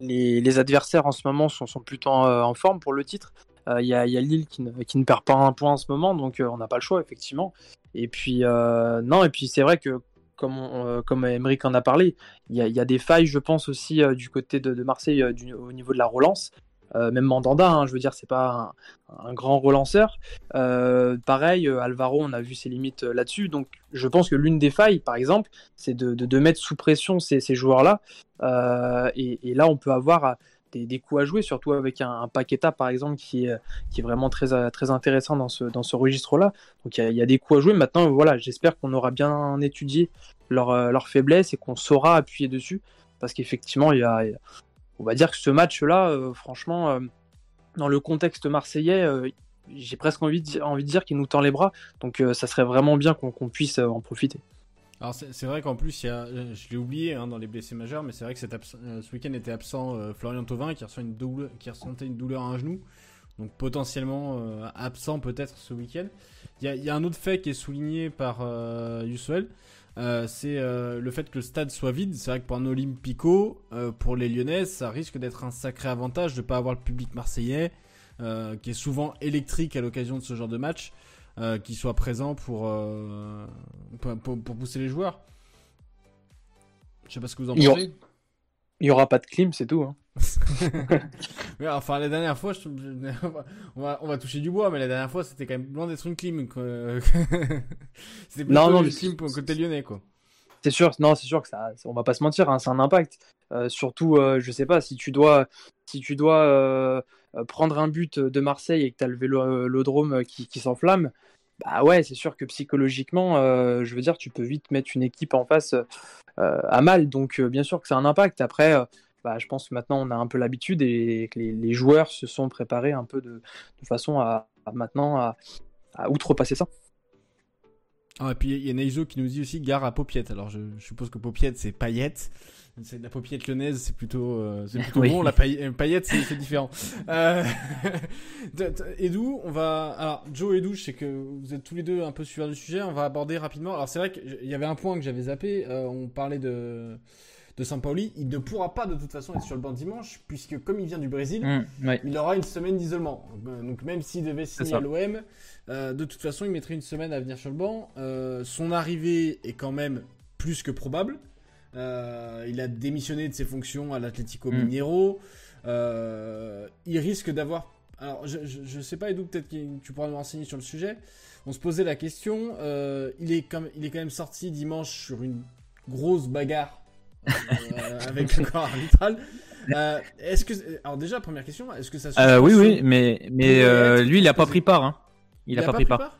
les, adversaires en ce moment sont, plutôt en, en, forme pour le titre. Il euh, y, y, a Lille qui ne, perd pas un point en ce moment, donc euh, on n'a pas le choix, effectivement. Et puis, euh, non, et puis c'est vrai que, comme, on, en a parlé, il y, a des failles, je pense, aussi du côté de, Marseille au niveau de la relance. Euh, même Mandanda, hein, je veux dire, c'est pas un, grand relanceur. Euh, pareil, Alvaro, on a vu ses limites là-dessus. Donc, je pense que l'une des failles, par exemple, c'est de, mettre sous pression ces, joueurs-là. Euh, et, là, on peut avoir des, coups à jouer, surtout avec un, Paqueta, par exemple, qui est, vraiment très, intéressant dans ce, registre-là. Donc, il y, a des coups à jouer. Maintenant, voilà, j'espère qu'on aura bien étudié leurs leur faiblesses et qu'on saura appuyer dessus. Parce qu'effectivement, il y a, on va dire que ce match-là, euh, franchement, euh, dans le contexte marseillais, euh, j'ai presque envie de, de dire qu'il nous tend les bras. Donc ça serait vraiment bien qu'on qu puisse en profiter. Alors c'est vrai qu'en plus, il y a, je l'ai oublié hein, dans les blessés majeurs, mais c'est vrai que ce week-end était absent Florian Thauvin qui, une qui ressentait une douleur à un genou. Donc potentiellement absent peut-être ce week-end. Il y, y, a un autre fait qui est souligné par Yusuel, euh, c'est euh, le fait que le stade soit vide. C'est vrai que pour un Olympico, euh, pour les Lyonnais, ça risque d'être un sacré avantage de ne pas avoir le public marseillais, qui est souvent électrique à l'occasion de ce genre de match, qui soit présent pour, pour, pousser les joueurs. Je sais pas ce que vous en pensez. Il y aura pas de clim, c'est tout. Hein. mais enfin, la dernière fois, je... on, va, on va toucher du bois, mais la dernière fois, c'était quand même loin d'être une clim. c'était non, non, une clim pour côté lyonnais, quoi. C'est sûr, non, c'est sûr que ça, on va pas se mentir, hein, c'est un impact. Euh, surtout, euh, je sais pas, si tu dois, si tu dois euh, prendre un but de Marseille et que tu as le vélodrome qui, qui s'enflamme, bah ouais, c'est sûr que psychologiquement, euh, je veux dire, tu peux vite mettre une équipe en face euh, à mal. Donc, euh, bien sûr que c'est un impact. Après, bah, je pense que maintenant, on a un peu l'habitude et que les, les, joueurs se sont préparés un peu de, de façon à, à maintenant à, à, outrepasser ça. Ah, et puis il y a Neizo qui nous dit aussi gare à Paupiette. Alors, je, je suppose que Paupiette, c'est paillette. C'est la paupiette lyonnaise, c'est plutôt, euh, c'est plutôt oui. bon. La paillette, c'est différent. Euh... et d'où on va. Alors, Joe et Dou, je sais que vous êtes tous les deux un peu suiveurs du sujet. On va aborder rapidement. Alors, c'est vrai qu'il y avait un point que j'avais zappé. Euh, on parlait de de Sampaoli. Il ne pourra pas de toute façon être sur le banc dimanche, puisque comme il vient du Brésil, mmh, ouais. il aura une semaine d'isolement. Donc, même s'il devait signer à l'OM, euh, de toute façon, il mettrait une semaine à venir sur le banc. Euh, son arrivée est quand même plus que probable. Euh, il a démissionné de ses fonctions à l'Atlético Mm. Mineiro. Euh, il risque d'avoir. Alors, je, je, je, sais pas, Edu, peut-être que tu pourras nous renseigner sur le sujet. On se posait la question. Euh, il, est comme, il est quand même sorti dimanche sur une grosse bagarre euh, avec le corps arbitral. Euh, est-ce que, alors déjà première question, est-ce que ça se Oui, oui, mais mais lui, il a pas pris part. Hein. Il, il a, a, pas, pris part. part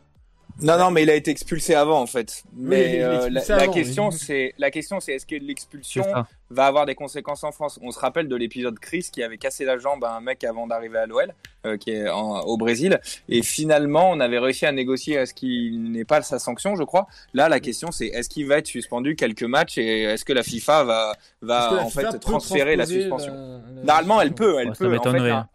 non, non, mais il a été expulsé avant en fait. Mais oui, euh, la, la, question, c'est la question, c'est est-ce que l'expulsion va avoir des conséquences en France? On se rappelle de l'épisode Chris qui avait cassé la jambe à un mec avant d'arriver à l'OL, euh, qui est en, au Brésil, et finalement, on avait réussi à négocier à ce qu'il n'ait pas sa sanction, je crois. Là, la question, c'est est-ce qu'il va être suspendu quelques matchs et est-ce que la FIFA va va en FIFA fait transférer la suspension? la, la Normalement, elle peut, elle ouais, peut. Ça m'étonnerait. En fait,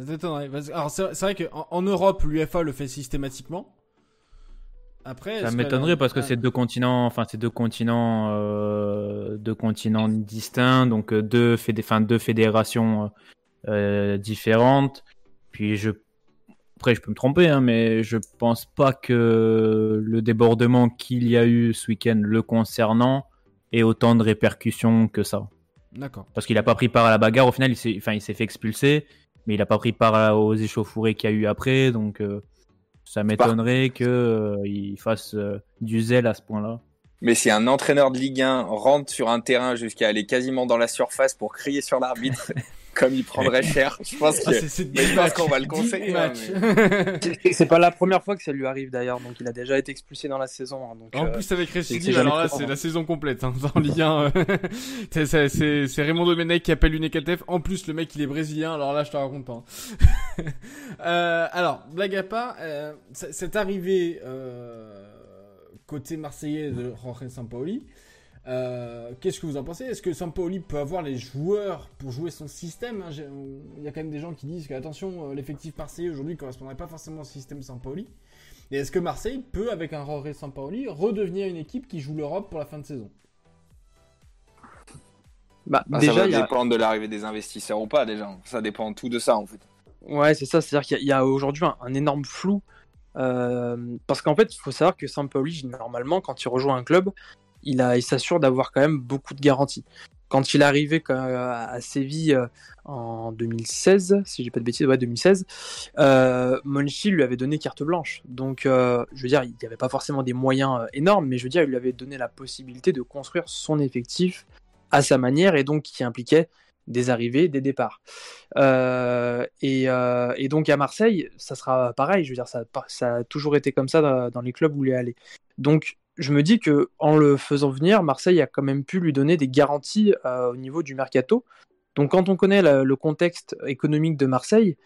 ça t'étonnerait. Alors c'est vrai qu'en en Europe, l'UFA le fait systématiquement. Après, Ça m'étonnerait parce que Ah. c'est deux continents, enfin c'est deux continents, euh, deux continents distincts, donc euh, deux, fédé- enfin, deux fédérations euh, différentes. Puis je, après je peux me tromper, hein, mais je pense pas que le débordement qu'il y a eu ce week-end le concernant ait autant de répercussions que ça. D'accord. Parce qu'il a pas pris part à la bagarre. Au final, il s'est, enfin, il s'est fait expulser, mais il a pas pris part aux échauffourées qu'il y a eu après. Donc, euh, ça m'étonnerait que euh, il fasse euh, du zèle à ce point-là. Mais si un entraîneur de Ligue 1 rentre sur un terrain jusqu'à aller quasiment dans la surface pour crier sur l'arbitre, comme il prendrait cher, je pense Ah, que. mais je pense qu'on va le conseiller, hein. C'est- pas la première fois que ça lui arrive d'ailleurs, donc il a déjà été expulsé dans la saison. hein, donc, En euh, plus avec récidive, alors là c'est fort, la hein. saison complète hein, dans Ligue 1. euh. c'est- Raymond Domenech qui appelle l'UNECATF. En plus le mec il est brésilien, alors là je te raconte pas. hein. Euh, alors blague à part, euh, cette arrivée euh, côté marseillais de Jorge Sampaoli, euh, qu'est-ce que vous en pensez? Est-ce que Sampaoli peut avoir les joueurs pour jouer son système? Hein Il y a quand même des gens qui disent que attention, euh, l'effectif marseillais aujourd'hui correspondrait pas forcément au système Sampaoli. Et est-ce que Marseille peut, avec un Jorge Sampaoli, redevenir une équipe qui joue l'Europe pour la fin de saison? Bah, Bah, déjà, ça va il y a- dépendre de l'arrivée des investisseurs ou pas déjà. Ça dépend tout de ça en fait. Ouais, c'est ça. C'est-à-dire qu'il y a, il y a aujourd'hui un, un énorme flou. euh, parce qu'en fait, il faut savoir que Sampaoli, normalement, quand il rejoint un club, il, a- il s'assure d'avoir quand même beaucoup de garanties. Quand il est arrivé quand- à Séville euh, en 2016, si j'ai pas de bêtises, ouais, 2016, euh, Monchi lui avait donné carte blanche. Donc, euh, je veux dire, il n'y avait pas forcément des moyens euh, énormes, mais je veux dire, il lui avait donné la possibilité de construire son effectif à sa manière et donc qui impliquait des arrivées, des départs. Euh, et, euh, donc à Marseille, ça sera pareil. Je veux dire, ça, a pas- ça a toujours été comme ça dans, dans les clubs où il est allé. Donc je me dis que en le faisant venir, Marseille a quand même pu lui donner des garanties euh, au niveau du mercato. Donc quand on connaît le contexte économique de Marseille,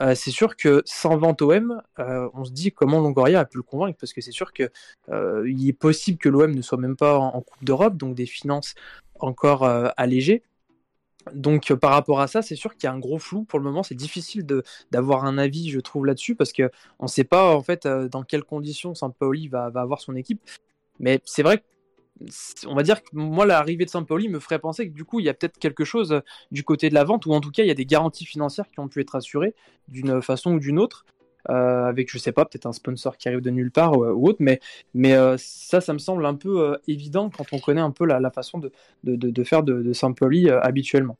euh, c'est sûr que sans vente OM, euh, on se dit comment Longoria a pu le convaincre parce que c'est sûr que euh, il est possible que l'OM ne soit même pas en, Coupe d'Europe, donc des finances encore allégées. Donc euh, par rapport à ça, c'est sûr qu'il y a un gros flou pour le moment. C'est difficile d'avoir un avis, je trouve, là-dessus parce que on ne sait pas en fait euh, dans quelles conditions Sampaoli va, va avoir son équipe. Mais c'est vrai que on va dire que moi l'arrivée de Sampaoli me ferait penser que du coup il y a peut-être quelque chose euh, du côté de la vente ou en tout cas il y a des garanties financières qui ont pu être assurées d'une façon ou d'une autre. Euh, avec je sais pas peut-être un sponsor qui arrive de nulle part ou, ou autre mais mais euh, ça ça me semble un peu euh, évident quand on connaît un peu la, façon de, de, de- faire de, de Sampaoli euh, habituellement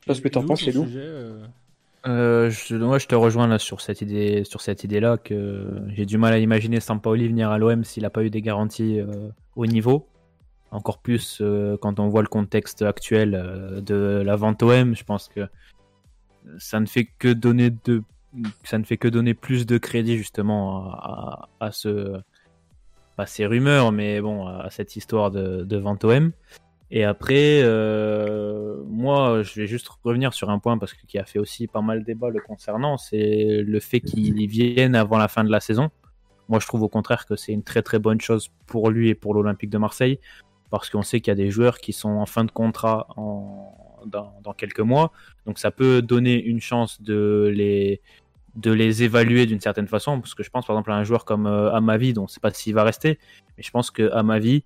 Je sais pas ce que t'en Lou, penses, euh, Euh, je, moi, je te rejoins là sur cette idée, sur cette idée-là que j'ai du mal à imaginer Sampaoli venir à l'OM s'il n'a pas eu des garanties euh, au niveau. Encore plus euh, quand on voit le contexte actuel euh, de la vente OM, je pense que ça ne fait que donner de, ça ne fait que donner plus de crédit justement à, ces rumeurs, mais bon, à cette histoire de, de vente OM. Et après, euh, moi, je vais juste revenir sur un point parce que qui a fait aussi pas mal débat le concernant, c'est le fait qu'il vienne avant la fin de la saison. Moi, je trouve au contraire que c'est une très très bonne chose pour lui et pour l'Olympique de Marseille parce qu'on sait qu'il y a des joueurs qui sont en fin de contrat en, dans, quelques mois, donc ça peut donner une chance de les de les évaluer d'une certaine façon, parce que je pense par exemple à un joueur comme euh, Amavi, dont on ne sait pas s'il va rester, mais je pense que Amavi,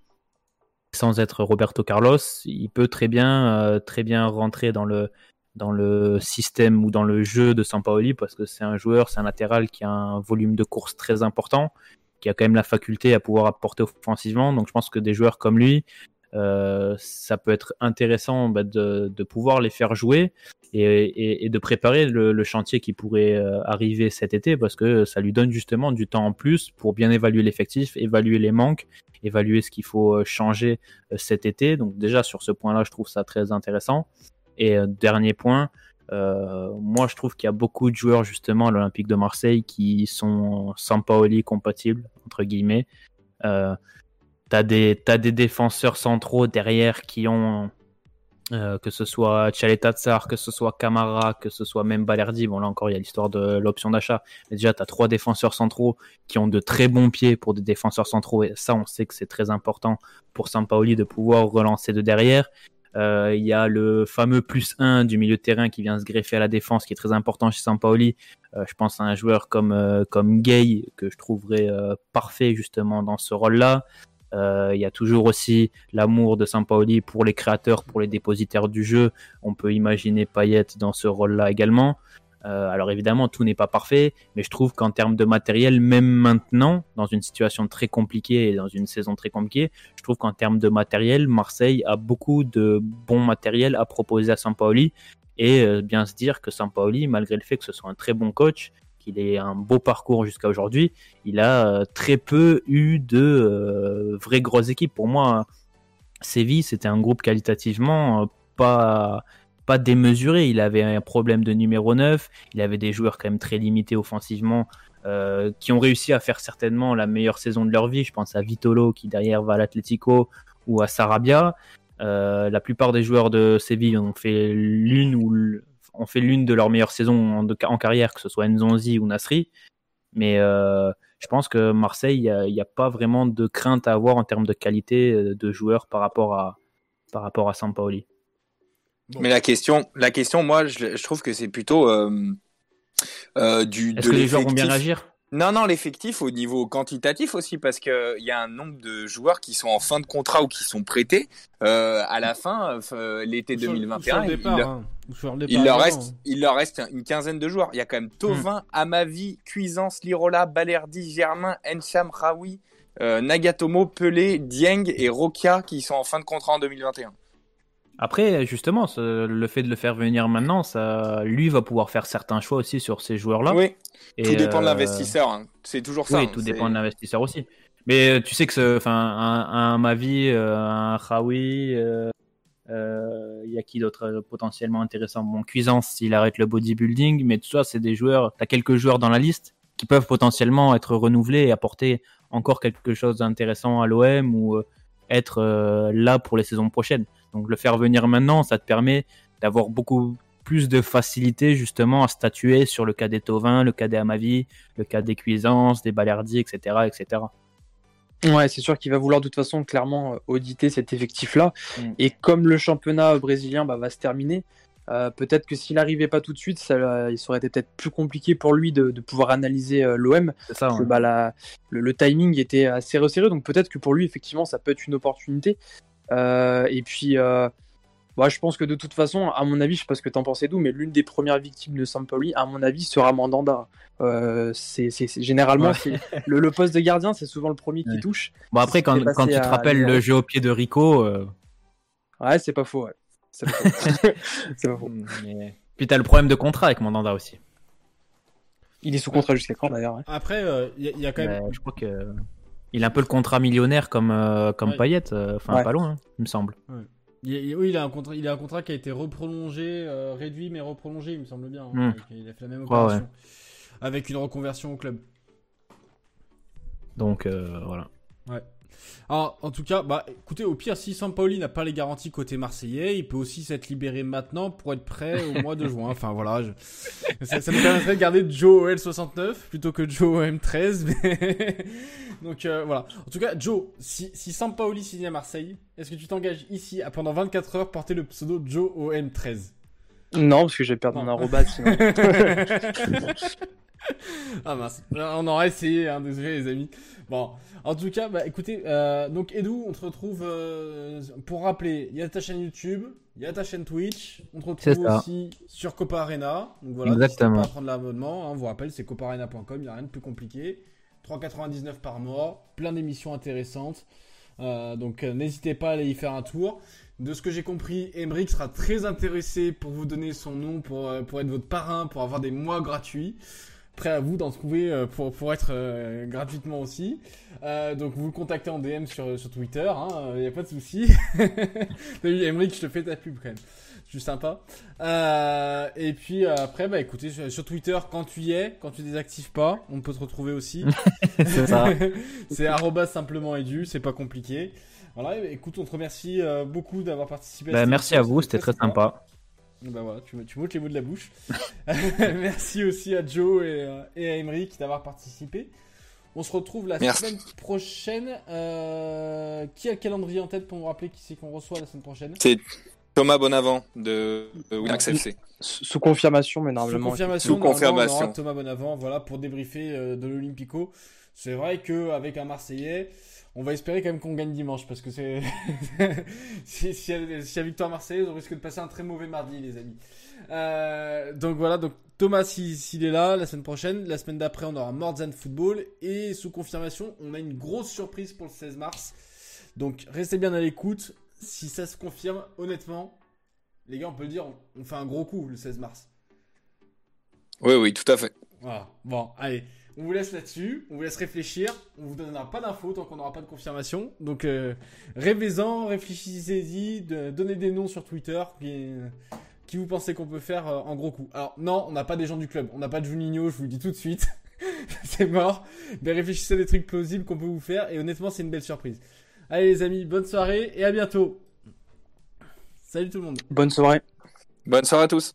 sans être Roberto Carlos, il peut très bien, euh, très bien rentrer dans le, dans le système ou dans le jeu de Sampaoli. Parce que c'est un joueur, c'est un latéral qui a un volume de course très important, qui a quand même la faculté à pouvoir apporter offensivement. Donc je pense que des joueurs comme lui, euh, ça peut être intéressant bah, de, pouvoir les faire jouer et, de préparer le, chantier qui pourrait euh, arriver cet été parce que ça lui donne justement du temps en plus pour bien évaluer l'effectif, évaluer les manques, évaluer ce qu'il faut euh, changer cet été. Donc déjà sur ce point-là, je trouve ça très intéressant. Et dernier point, moi je trouve qu'il y a beaucoup de joueurs justement à l'Olympique de Marseille qui sont Sampaoli compatibles entre guillemets. T'as des t'as des défenseurs centraux derrière qui ont euh, que ce soit Tchaletatsar, que ce soit Camara, que ce soit même Balerdi. Bon là encore il y a l'histoire de l'option d'achat. Mais déjà t'as trois défenseurs centraux qui ont de très bons pieds pour des défenseurs centraux et ça on sait que c'est très important pour Sampaoli de pouvoir relancer de derrière. Euh, il y a le fameux plus 1 du milieu de terrain qui vient se greffer à la défense, qui est très important chez Sampaoli. Euh, je pense à un joueur comme, euh, comme Gay, que je trouverais parfait justement dans ce rôle-là. Euh, il y a toujours aussi l'amour de Sampaoli pour les créateurs, pour les dépositaires du jeu. On peut imaginer Payet dans ce rôle-là également. Euh, alors évidemment, tout n'est pas parfait, mais je trouve qu'en termes de matériel, même maintenant, dans une situation très compliquée et dans une saison très compliquée, je trouve qu'en termes de matériel, Marseille a beaucoup de bon matériel à proposer à Sampaoli et euh, bien se dire que Sampaoli, malgré le fait que ce soit un très bon coach, qu'il ait un beau parcours jusqu'à aujourd'hui, il a euh, très peu eu de euh, vraies grosses équipes. Pour moi, Séville, c'était un groupe qualitativement euh, pas démesuré. Il avait un problème de numéro 9, il avait des joueurs quand même très limités offensivement qui ont réussi à faire certainement la meilleure saison de leur vie. Je pense à Vitolo qui derrière va à l'Atlético ou à Sarabia. La plupart des joueurs de Séville ont fait l'une ou l- ont fait l'une de leurs meilleures saisons en, de- en carrière, que ce soit Nzonzi ou Nasri. Mais euh, je pense que Marseille, il n'y a, il y a pas vraiment de crainte à avoir en termes de qualité euh, de joueurs par rapport à, par rapport à Sampaoli. Mais la question, la question, moi, je, je trouve que c'est plutôt euh, euh, du. Est-ce que les joueurs vont bien réagir Non, non, l'effectif au niveau quantitatif aussi, parce que il y a un nombre de joueurs qui sont en fin de contrat ou qui sont prêtés euh, à la fin, euh, l'été Ou sur- ou 2021. sur le il- départ, hein. Leur également, reste, hein. il leur reste une quinzaine de joueurs. Il y a quand même Tovin, Amavi, Cuisance, Lirola, Balerdi, Germain, Encham, Raoui, euh, Nagatomo, Pelé, Dieng et Rokia qui sont en fin de contrat en 2021. Après, justement, ce- le fait de le faire venir maintenant, ça, lui va pouvoir faire certains choix aussi sur ces joueurs-là. Oui, Et, tout dépend de euh, l'investisseur. hein. C'est toujours ça. Oui, hein. tout dépend de l'investisseur aussi. Mais euh, tu sais que, ce- enfin, un, un Mavi, euh, un Khawi, euh, euh, il y a qui d'autre potentiellement intéressant? Bon, Cuisance, s'il arrête le bodybuilding, mais tout ça, c'est des joueurs. T'as quelques joueurs dans la liste qui peuvent potentiellement être renouvelés et apporter encore quelque chose d'intéressant à l'OM ou être là pour les saisons prochaines. Donc le faire venir maintenant, ça te permet d'avoir beaucoup plus de facilité justement à statuer sur le cas des Tovin, le cas des Amavi, le cas des Cuisances, des Balerdi, etc., etc. Ouais, c'est sûr qu'il va vouloir de toute façon clairement euh, auditer cet effectif-là. Mm. Et comme le championnat brésilien bah, va se terminer, euh, peut-être que s'il n'arrivait pas tout de suite, ça, euh, il serait peut-être plus compliqué pour lui de, de pouvoir analyser euh, l'OM. Ça. Que, bah, la- le, le timing était assez resserré, donc peut-être que pour lui, effectivement, ça peut être une opportunité. Euh, et puis, euh, bah, je pense que de toute façon, à mon avis, je sais pas ce que t'en pensais d'où, mais l'une des premières victimes de Sampoli, à mon avis, sera Mandanda. Euh, c'est, c'est- c'est- généralement, Ouais. c'est, le, le poste de gardien, c'est souvent le premier qui Ouais. touche. Bon après, quand, tu te rappelles le jeu au pied de Rico, euh, Ouais, c'est pas faux. Ouais. C'est pas faux. C'est pas faux. mais- puis t'as le problème de contrat avec Mandanda aussi. Il est sous contrat jusqu'à quand d'ailleurs ouais. Après, euh, il y, a- il y a quand même. Mais je crois que il a un peu le contrat millionnaire comme euh, comme Ouais. Payet, euh, enfin Ouais. pas loin, hein, il me semble. il il- oui, il a un contrat, il a un contrat qui a été reprolongé, euh, réduit mais reprolongé, il me semble bien. hein. Hmm. Il a fait la même Ouais, opération. Avec une reconversion au club. Donc euh, voilà. Alors, en tout cas, bah, écoutez, au pire, si Sampaoli n'a pas les garanties côté marseillais, il peut aussi s'être libéré maintenant pour être prêt au mois de juin. Enfin, voilà. je- Ça, ça nous permettrait de garder Joe OL69 plutôt que Joe OM13. mais- Donc, euh, voilà. En tout cas, Joe, si, si Sampaoli signe à Marseille, est-ce que tu t'engages ici à pendant 24 heures porter le pseudo Joe OM13 Non, parce que je vais perdre Non. mon arrobas sinon. ah mince, on aurait essayé, hein, désolé les amis. Bon, en tout cas, bah écoutez, euh, donc Edu, on te retrouve, euh, pour rappeler, il y a ta chaîne YouTube, il y a ta chaîne Twitch, on te retrouve aussi sur Copa Arena, donc voilà, Exactement. n'hésitez pas à prendre l'abonnement, hein, on vous rappelle, c'est copaarena.com, il n'y a rien de plus compliqué, 3,99 par mois, plein d'émissions intéressantes, Euh, donc euh, n'hésitez pas à aller y faire un tour. De ce que j'ai compris, Emric sera très intéressé pour vous donner son nom, pour, euh, pour être votre parrain, pour avoir des mois gratuits. Prêt à vous d'en trouver euh, pour, pour être euh, gratuitement aussi. Euh, donc vous le contactez en DM sur, sur Twitter, il n'y a pas de souci. T'as vu, Emric, je te fais ta pub quand même. Je suis sympa. Euh, et puis euh, après, bah écoutez, sur, sur Twitter, quand tu y es, quand tu désactives pas, on peut te retrouver aussi. C'est ça. c'est arrobas simplement édu, c'est pas compliqué. Voilà, écoute, on te remercie euh, beaucoup d'avoir participé à Bah, merci à vous, c'était très sympa. Bah voilà, tu, tu m'ôtes les mots de la bouche. merci aussi à Joe et, euh, et à Emeric d'avoir participé. On se retrouve la Merci. semaine prochaine. Euh, qui a le calendrier en tête pour nous rappeler qui c'est qu'on reçoit la semaine prochaine? C'est Thomas Bonavent de Winamax FC. Sous confirmation, mais Sous normalement. confirmation, Sous confirmation. on aura Thomas Bonavent, voilà, pour débriefer euh, de l'Olympico. C'est vrai qu'avec un Marseillais, on va espérer quand même qu'on gagne dimanche, parce que c'est. si, si, y a- victoire marseillaise, on risque de passer un très mauvais mardi, les amis. Euh, donc voilà, donc Thomas, s'il est là la semaine prochaine, la semaine d'après, on aura Mordzan Football. Et sous confirmation, on a une grosse surprise pour le 16 mars. Donc restez bien à l'écoute. Si ça se confirme, honnêtement, les gars, on peut le dire, on- on fait un gros coup le 16 mars. Oui, oui, tout à fait. Voilà. Bon, allez. On vous laisse là-dessus. On vous laisse réfléchir. On vous donnera pas d'infos tant qu'on n'aura pas de confirmation. Donc, euh, rêvez-en, réfléchissez-y, de- donnez des noms sur Twitter qui, qui vous pensez qu'on peut faire euh, en gros coup. Alors, non, on n'a pas des gens du club. On n'a pas de Juninho, je vous le dis tout de suite. c'est mort. Mais réfléchissez à des trucs plausibles qu'on peut vous faire. Et honnêtement, c'est une belle surprise. Allez, les amis, bonne soirée et à bientôt. Salut tout le monde. Bonne soirée. Bonne soirée à tous.